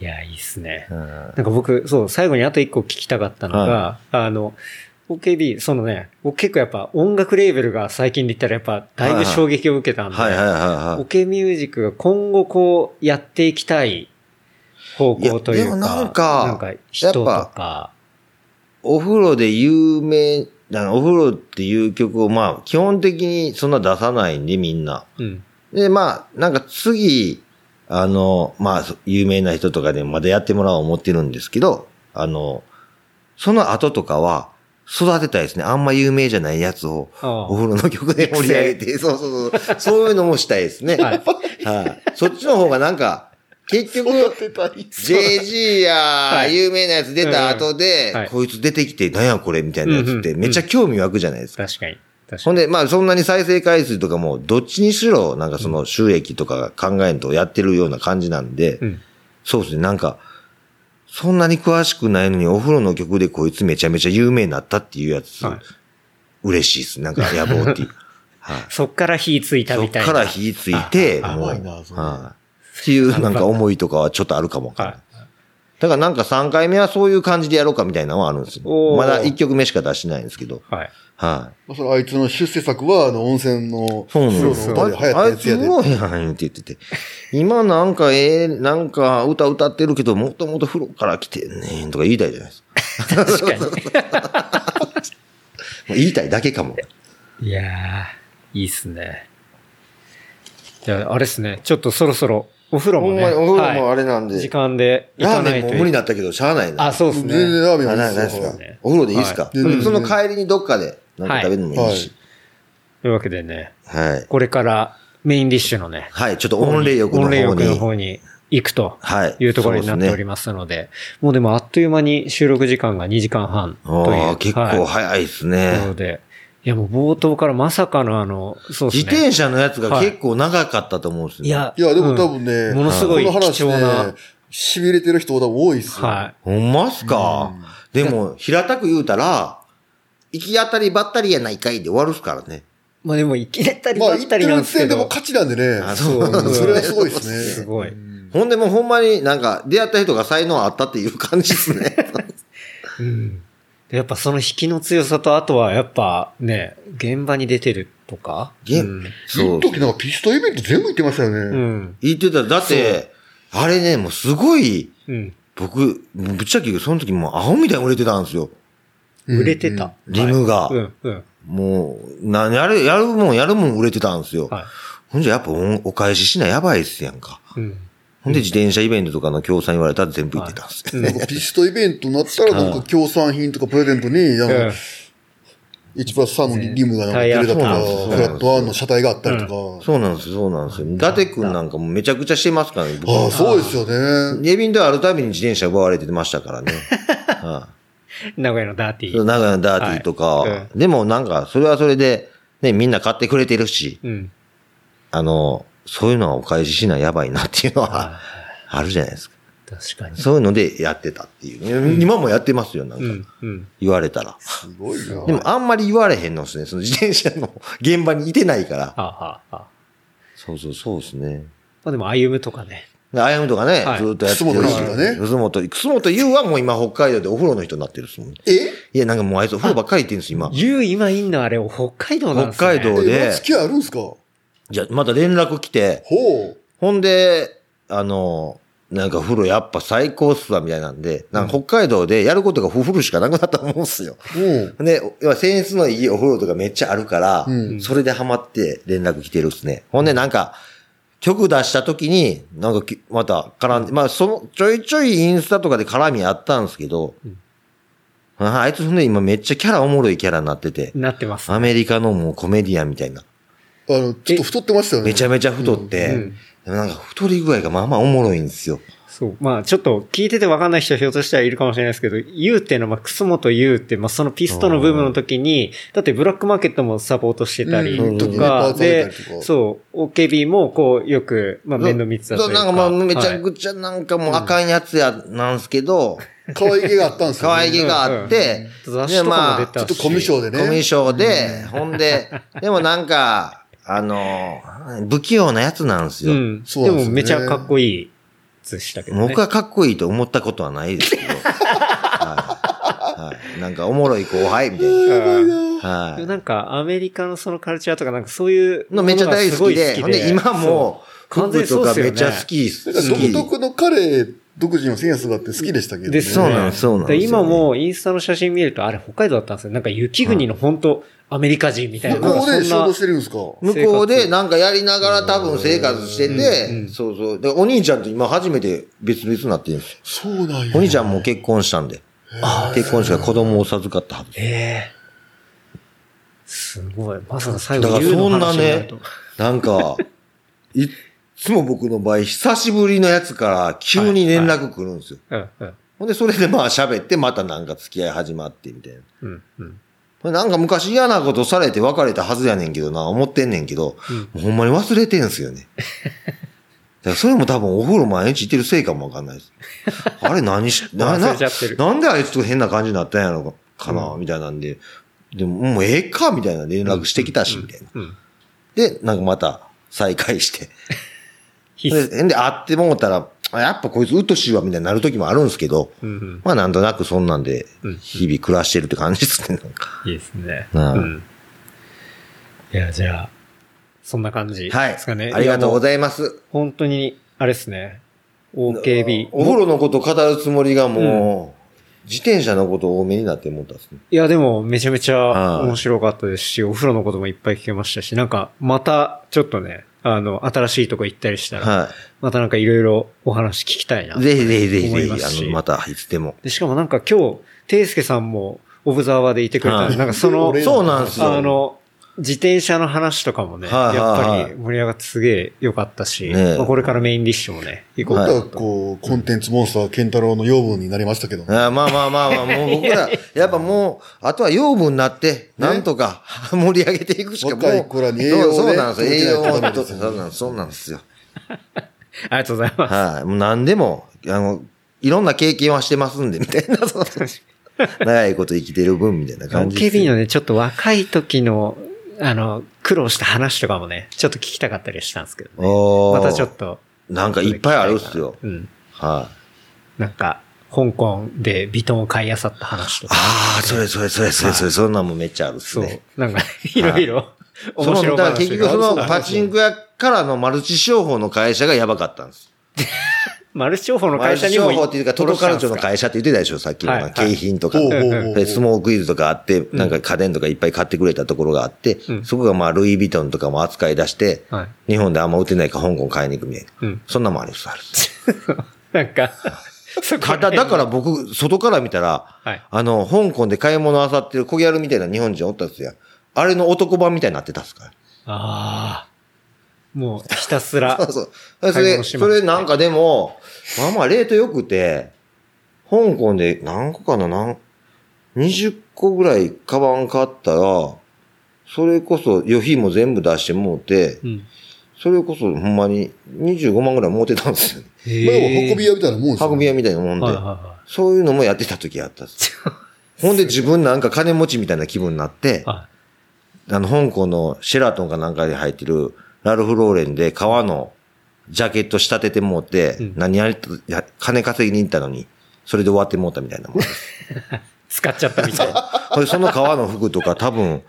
いや、いいっすね。い。はいなんか僕、そう、最後にあと一個聞きたかったのが、あの、OKB、そのね、僕結構やっぱ音楽レーベルが最近で言ったらやっぱだいぶ衝撃を受けたんで、はいはいはいはい。OK ミュージックが今後こうやっていきたい方向というか、なんか人とか、お風呂で有名、なお風呂っていう曲をまあ基本的にそんな出さないんでみんな。うん。で、まあ、なんか次、あの、まあ、有名な人とかでまだやってもらおう思ってるんですけど、あの、その後とかは、育てたいですね。あんま有名じゃないやつを、ああお風呂の曲で盛り上げて、そうそうそう。そういうのもしたいですね。はいはい。そっちの方がなんか、結局。JG やはい有名なやつ出た後で、こいつ出てきて、なんやこれみたいなやつって、めっちゃ興味湧くじゃないですか。確かに。ほんで、まあそんなに再生回数とかも、どっちにしろ、なんかその収益とか考えんとやってるような感じなんで、うん。そうですね、なんか、そんなに詳しくないのにお風呂の曲でこいつめちゃめちゃ有名になったっていうやつ、はい嬉しいです。なんか野望っていう。<laughs> はい。そっから火ついたそっみたいな。から火ついて、あもう、はい。っていうなんか思いとかはちょっとあるかもわかんない。はいだからなんか3回目はそういう感じでやろうかみたいなのはあるんですよ。まだ1曲目しか出してないんですけど。はい。はまあ、それあいつの出世作は、あの、温泉の、い。そうなん風ですよ。あいやつやで。つすごいやんって言ってて。今なんかええ、なんか歌歌ってるけど、もともと風呂から来てんねんとか言いたいじゃないですか。確かに。<laughs> 言いたいだけかも。いやー、いいっすね。じゃあ、あれっすね。ちょっとそろそろ、お風呂もね。ほんまにお風呂もあはいれなんで。時間で行ラかないとーメンも無理になったけど、しゃあないな。あ、そうですね。全然ラーメンあ、はないですか。ねお風呂でいいですか、はいうんその帰りにどっかで、なんか食べるのもいいし。というわけでね、はい。これからメインディッシュのね、はい。ちょっと温冷浴の温冷方に。浴の方に行くとはい。いうところになっておりまますので、もうでもあっという間に収録時間が2時間半という。ああ、結構はい早いですなね。ので、いやもう冒頭からまさかのあの、そうですね。自転車のやつが結構長かったと思うんですよ、ね。いや、いや、でもうん多分ね、ものすごいこの話貴重なね、痺れてる人多分多いっすよ。はほんまっすか、でも、平たく言うたら、行き当たりばったりやないかいで終わるっすからね。い。まあでも、いきなりまあ、ばったりなんですけど。一点でも勝ちなんでね。あそう <laughs> それはすごいですね。すごい。ほんでもうほんまになんか出会った人が才能あったっていう感じですね。うん。でやっぱその引きの強さと、あとはやっぱね、現場に出てるとか。げうん。その時なんかピストイベント全部行ってましたよね。うん。言ってた。だって、あれね、もうすごい、うん。僕、もうぶっちゃけ言うその時もうアホみたいに売れてたんですよ。うん売れてた。リムがはいうん。うん。もう、な、やる、やるもんやるもん売れてたんですよ。はほんじゃやっぱおお返ししないやばいっすやんか。い。うん。ほんで自転車イベントとかの協賛言われたら全部行ってたんですよ。なんかピストイベントになったら、なんか協賛品とかプレゼントに、なんうんか、1プラス3のリムがなんか出るだとか、タイヤそうなんですフラットワンの車体があったりとか。そうなんです、そうなんですよ。伊達くんなんかもめちゃくちゃしてますからね。僕ああ、そうですよね。イベントあるたびに自転車奪われてましたからね。<laughs> はい名古屋のダーティー。長野のダーティーとか、はいでもなんか、それはそれで、ね、みんな買ってくれてるし、うん。あの、そういうのはお返ししないやばいなっていうのは、あるじゃないですか。確かに。そういうのでやってたっていう。今もやってますよ、なんか。言われたら。すごいな。でもあんまり言われへんのですね。その自転車の現場にいてないから。そうそう、そうですね。まあでも、歩むとかね。であやむとかね、はいずっとやってるし。楠本ね楠本、楠本優はもう今北海道でお風呂の人になってるっすもん。いえや、なんかもうあいつお風呂ばっかり行ってるんです、今。ゆう今いんのあれ、北海道なんですね。北海道でえ、付き合いあるんすか？ほじゃあ、また連絡来て、う。ほんで、あの、なんか風呂やっぱ最高っすわ、みたいなんで、なんか北海道でやることが風呂しかなくなったと思うんすよ。うん。で、要はセンスのいいお風呂とかめっちゃあるから、うんそれでハマって連絡来てるっすね。ほんでなんか、曲出した時に、なんかきまた絡んで、まあその、ちょいちょいインスタとかで絡みあったんですけど、ああいつほんで今めっちゃキャラおもろいキャラになってて、なってます。アメリカのもうコメディアンみたいな。あの、ちょっと太ってましたよね。めちゃめちゃ太って、うんでもなんか太り具合がまあまあおもろいんですよ。そう。まあ、ちょっと聞いててわかんない人はひょっとしたらいるかもしれないですけど、ユウっていうのは、まあ、楠本ユウって、まあ、そのピストの部分の時に、だってブラックマーケットもサポートしてたりうんとか、ーツ上げでそう、OKB もこう、よく、まあ、面倒見てたというか。なんかまあめちゃはいくちゃなんかもうあかんやつや、なんすけど、可愛げがあったんですよ、ね。可愛げがあって、うん雑誌とかも出たしちょっとコミュ障でね。コミュ障で、ほんで、<laughs> でもなんか、あの、不器用なやつなんですよ。うん。そうなんですよねでもめちゃかっこいいやつでしたけどね。僕はかっこいいと思ったことはないですけど。<laughs> はいはいなんかおもろい後輩みたいな。うんはい。なんか、アメリカのそのカルチャーとか、なんかそういうのめっちゃ大好きで、もほんで今も、完全服とかにそうっすよねめっちゃ好き、なんか好き。独特の彼独自のセンスがあって好きでしたけどね。そうなんですそうなんですよね今もインスタの写真見ると、あれ北海道だったんですよ。なんか雪国の本当アメリカ人みたいな。向こうで仕なんか事してるんですか？向こうでなんかやりながら多分生活してて、そうそう。で、お兄ちゃんと今初めて別々になってるんですよ。そうなんや。お兄ちゃんも結婚したんで。結婚して子供を授かったはず。ええすごい。まさか最だからそんなねなると。、なんか、<laughs> いっつも僕の場合、久しぶりのやつから急に連絡来るんですよ。うん、うん、ほんで、それでまあ喋って、またなんか付き合い始まってみたいな。うん、うん。なんか昔嫌なことされて別れたはずやねんけどな、思ってんねんけど、もうほんまに忘れてんすよね。<laughs> だからそれも多分お風呂毎日行ってるせいかもわかんないです。あれ何し、<laughs> な、忘ななんであいつと変な感じになったんやろかな、みたいなんで。でも、もうええか、みたいな連絡してきたし、みたいな。うん。で、なんかまた再会して。必須。で、で会ってもうたら、あやっぱこいつうっとしいわ、みたいになる時もあるんですけど、うん、うん。まあなんとなくそんなんでうん、日々暮らしてるって感じですね、なんか。いいですね。うんうん。いや、じゃあ、そんな感じはい。ですかね。ありがとうご。ざいます。本当に、あれですね。OKB。お風呂のこと語るつもりがもう、自転車のこと多めになって思ったんですね。いや、でも、めちゃめちゃはい面白かったですし、お風呂のこともいっぱい聞けましたし、なんか、また、ちょっとね、あの、新しいとこ行ったりしたら、はまたなんかいろいろお話聞きたいな。い。ぜひぜひぜひぜひ、あの、またいつでも。で、しかもなんか今日、ていすけさんも、オブザーバーでいてくれたんで、はいなんかその、<laughs> 俺そうなんですよ。あの、自転車の話とかもね、はいはいやはいっぱり盛り上がってすげえ良かったし、ねえまあ、これからメインディッシュもね、行こうまかなたこう、コンテンツモンスター、ケンタロウの養分になりましたけどね。あまあまあまあまあ、もう僕ら、<laughs> やっぱもう、あとは養分になって、なんとか <laughs> 盛り上げていくしかもう。若い子らに栄養をねそうそうなんですよ。栄養を届けないととそうなんです。そうなんですよ。ありがとうございます。はい。もう何でも、あの、いろんな経験はしてますんで、みたいな。そう <laughs> 長いこと生きてる分、みたいな感じですよ。OKB のね、ちょっと若い時の、あの、苦労した話とかもね、ちょっと聞きたかったりしたんですけどね。またちょっと。なんかいっぱいあるっすよ。うん。はい。なんか、香港でビトンを買い漁った話とか。ああ、それそれそれそれそれ、そんなんもめっちゃあるっすそうね。。なんか、いろいろ、面白いそのだから話結局そのがパチンコ屋からのマルチ商法の会社がやばかったんです。マルチ商法のマルチ会社にも商法っていうか、トロカルチョの社。会社って言ってたでしょ、さっきのはいはい景品とか。スモークイズとかあって、なんか家電とかいっぱい買ってくれたところがあって、うんそこがまあルイ・ヴィトンとかも扱い出して、はい日本であんま売ってないから香港買いに行くみたいな。うんそんなもんあります、ある。<laughs> なんか、そこただ、だから僕、外から見たら、はいあの、香港で買い物あさってる小ギャルみたいな日本人おったんですよ。あれの男版みたいになってたんですから。ああ。もう、ひたすら。そうそう。そ買いれ、物しますそれなんかでも、まあまあレート良くて、香港で何個かな、何、20個ぐらいカバン買ったら、それこそ予費も全部出してもうて、うん。それこそほんまに25万ぐらい持ってたんですよ、ね。まあでも運び屋みたいなもんですよ運び屋みたいなもんで、はいはいはそういうのもやってた時あったんです。<laughs> ほんで自分なんか金持ちみたいな気分になってあの、香港のシェラトンかなんかで入ってるラルフ・ローレンで革のジャケット仕立ててもうて、うん何やりと、や金稼ぎに行ったのに、それで終わってもうたみたいなもんです。い。<laughs> 使っちゃったみたい。これその革の服とか多分、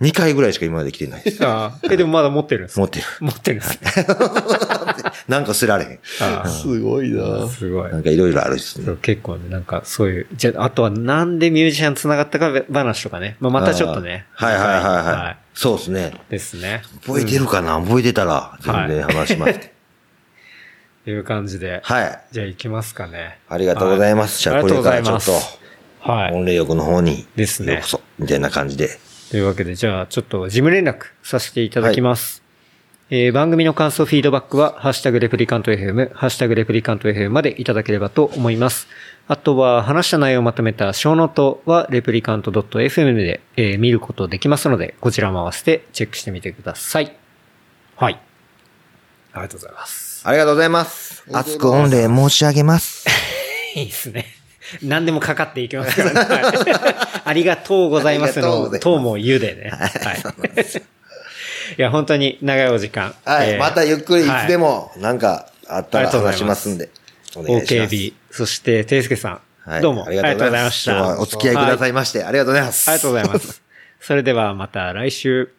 2回ぐらいしか今まで着てないです。<laughs> ああ。え、でもまだ持ってるんですか？持ってる。持ってるんですね。<laughs> なんか捨てられへん。ああすごいなすごいな。んかいろいろあるですね。そう結構ね、なんかそういう、じゃあ、あとはなんでミュージシャン繋がったか話とかね。まあ、またちょっとね。はいはいはいはい。はいそうですね。ですね。覚えてるかな、覚えてたら、全然話します。と <laughs> いう感じで。はい。じゃあ行きますかね。ありがとうございます。じゃあこれからちょっと、はい。音霊浴の方に、ですねようこそ、みたいな感じで。というわけで、じゃあちょっと事務連絡させていただきます。えー番組の感想、フィードバックは、ハッシュタグレプリカント FM、ハッシュタグレプリカント FM までいただければと思います。あとは、話した内容をまとめたショーノートは、 replicant.fm で、えー見ることできますので、こちらも合わせてチェックしてみてください。はい。ありがとうございます。ありがとうございます。厚く御礼申し上げます。<laughs> いいですね。何でもかかっていきますからね。<laughs> はいありがとうございますの、とうも言うでね。はい。<laughs> いや、本当に長いお時間。はい、えーまたゆっくりいつでも、なんか、あったら話しますんで。お願いします。OKB、そして、ていすけさん、はい。どうもありがとうございました。お付き合いくださいまして、ありがとうございます。ありがとうございます。それではまた来週。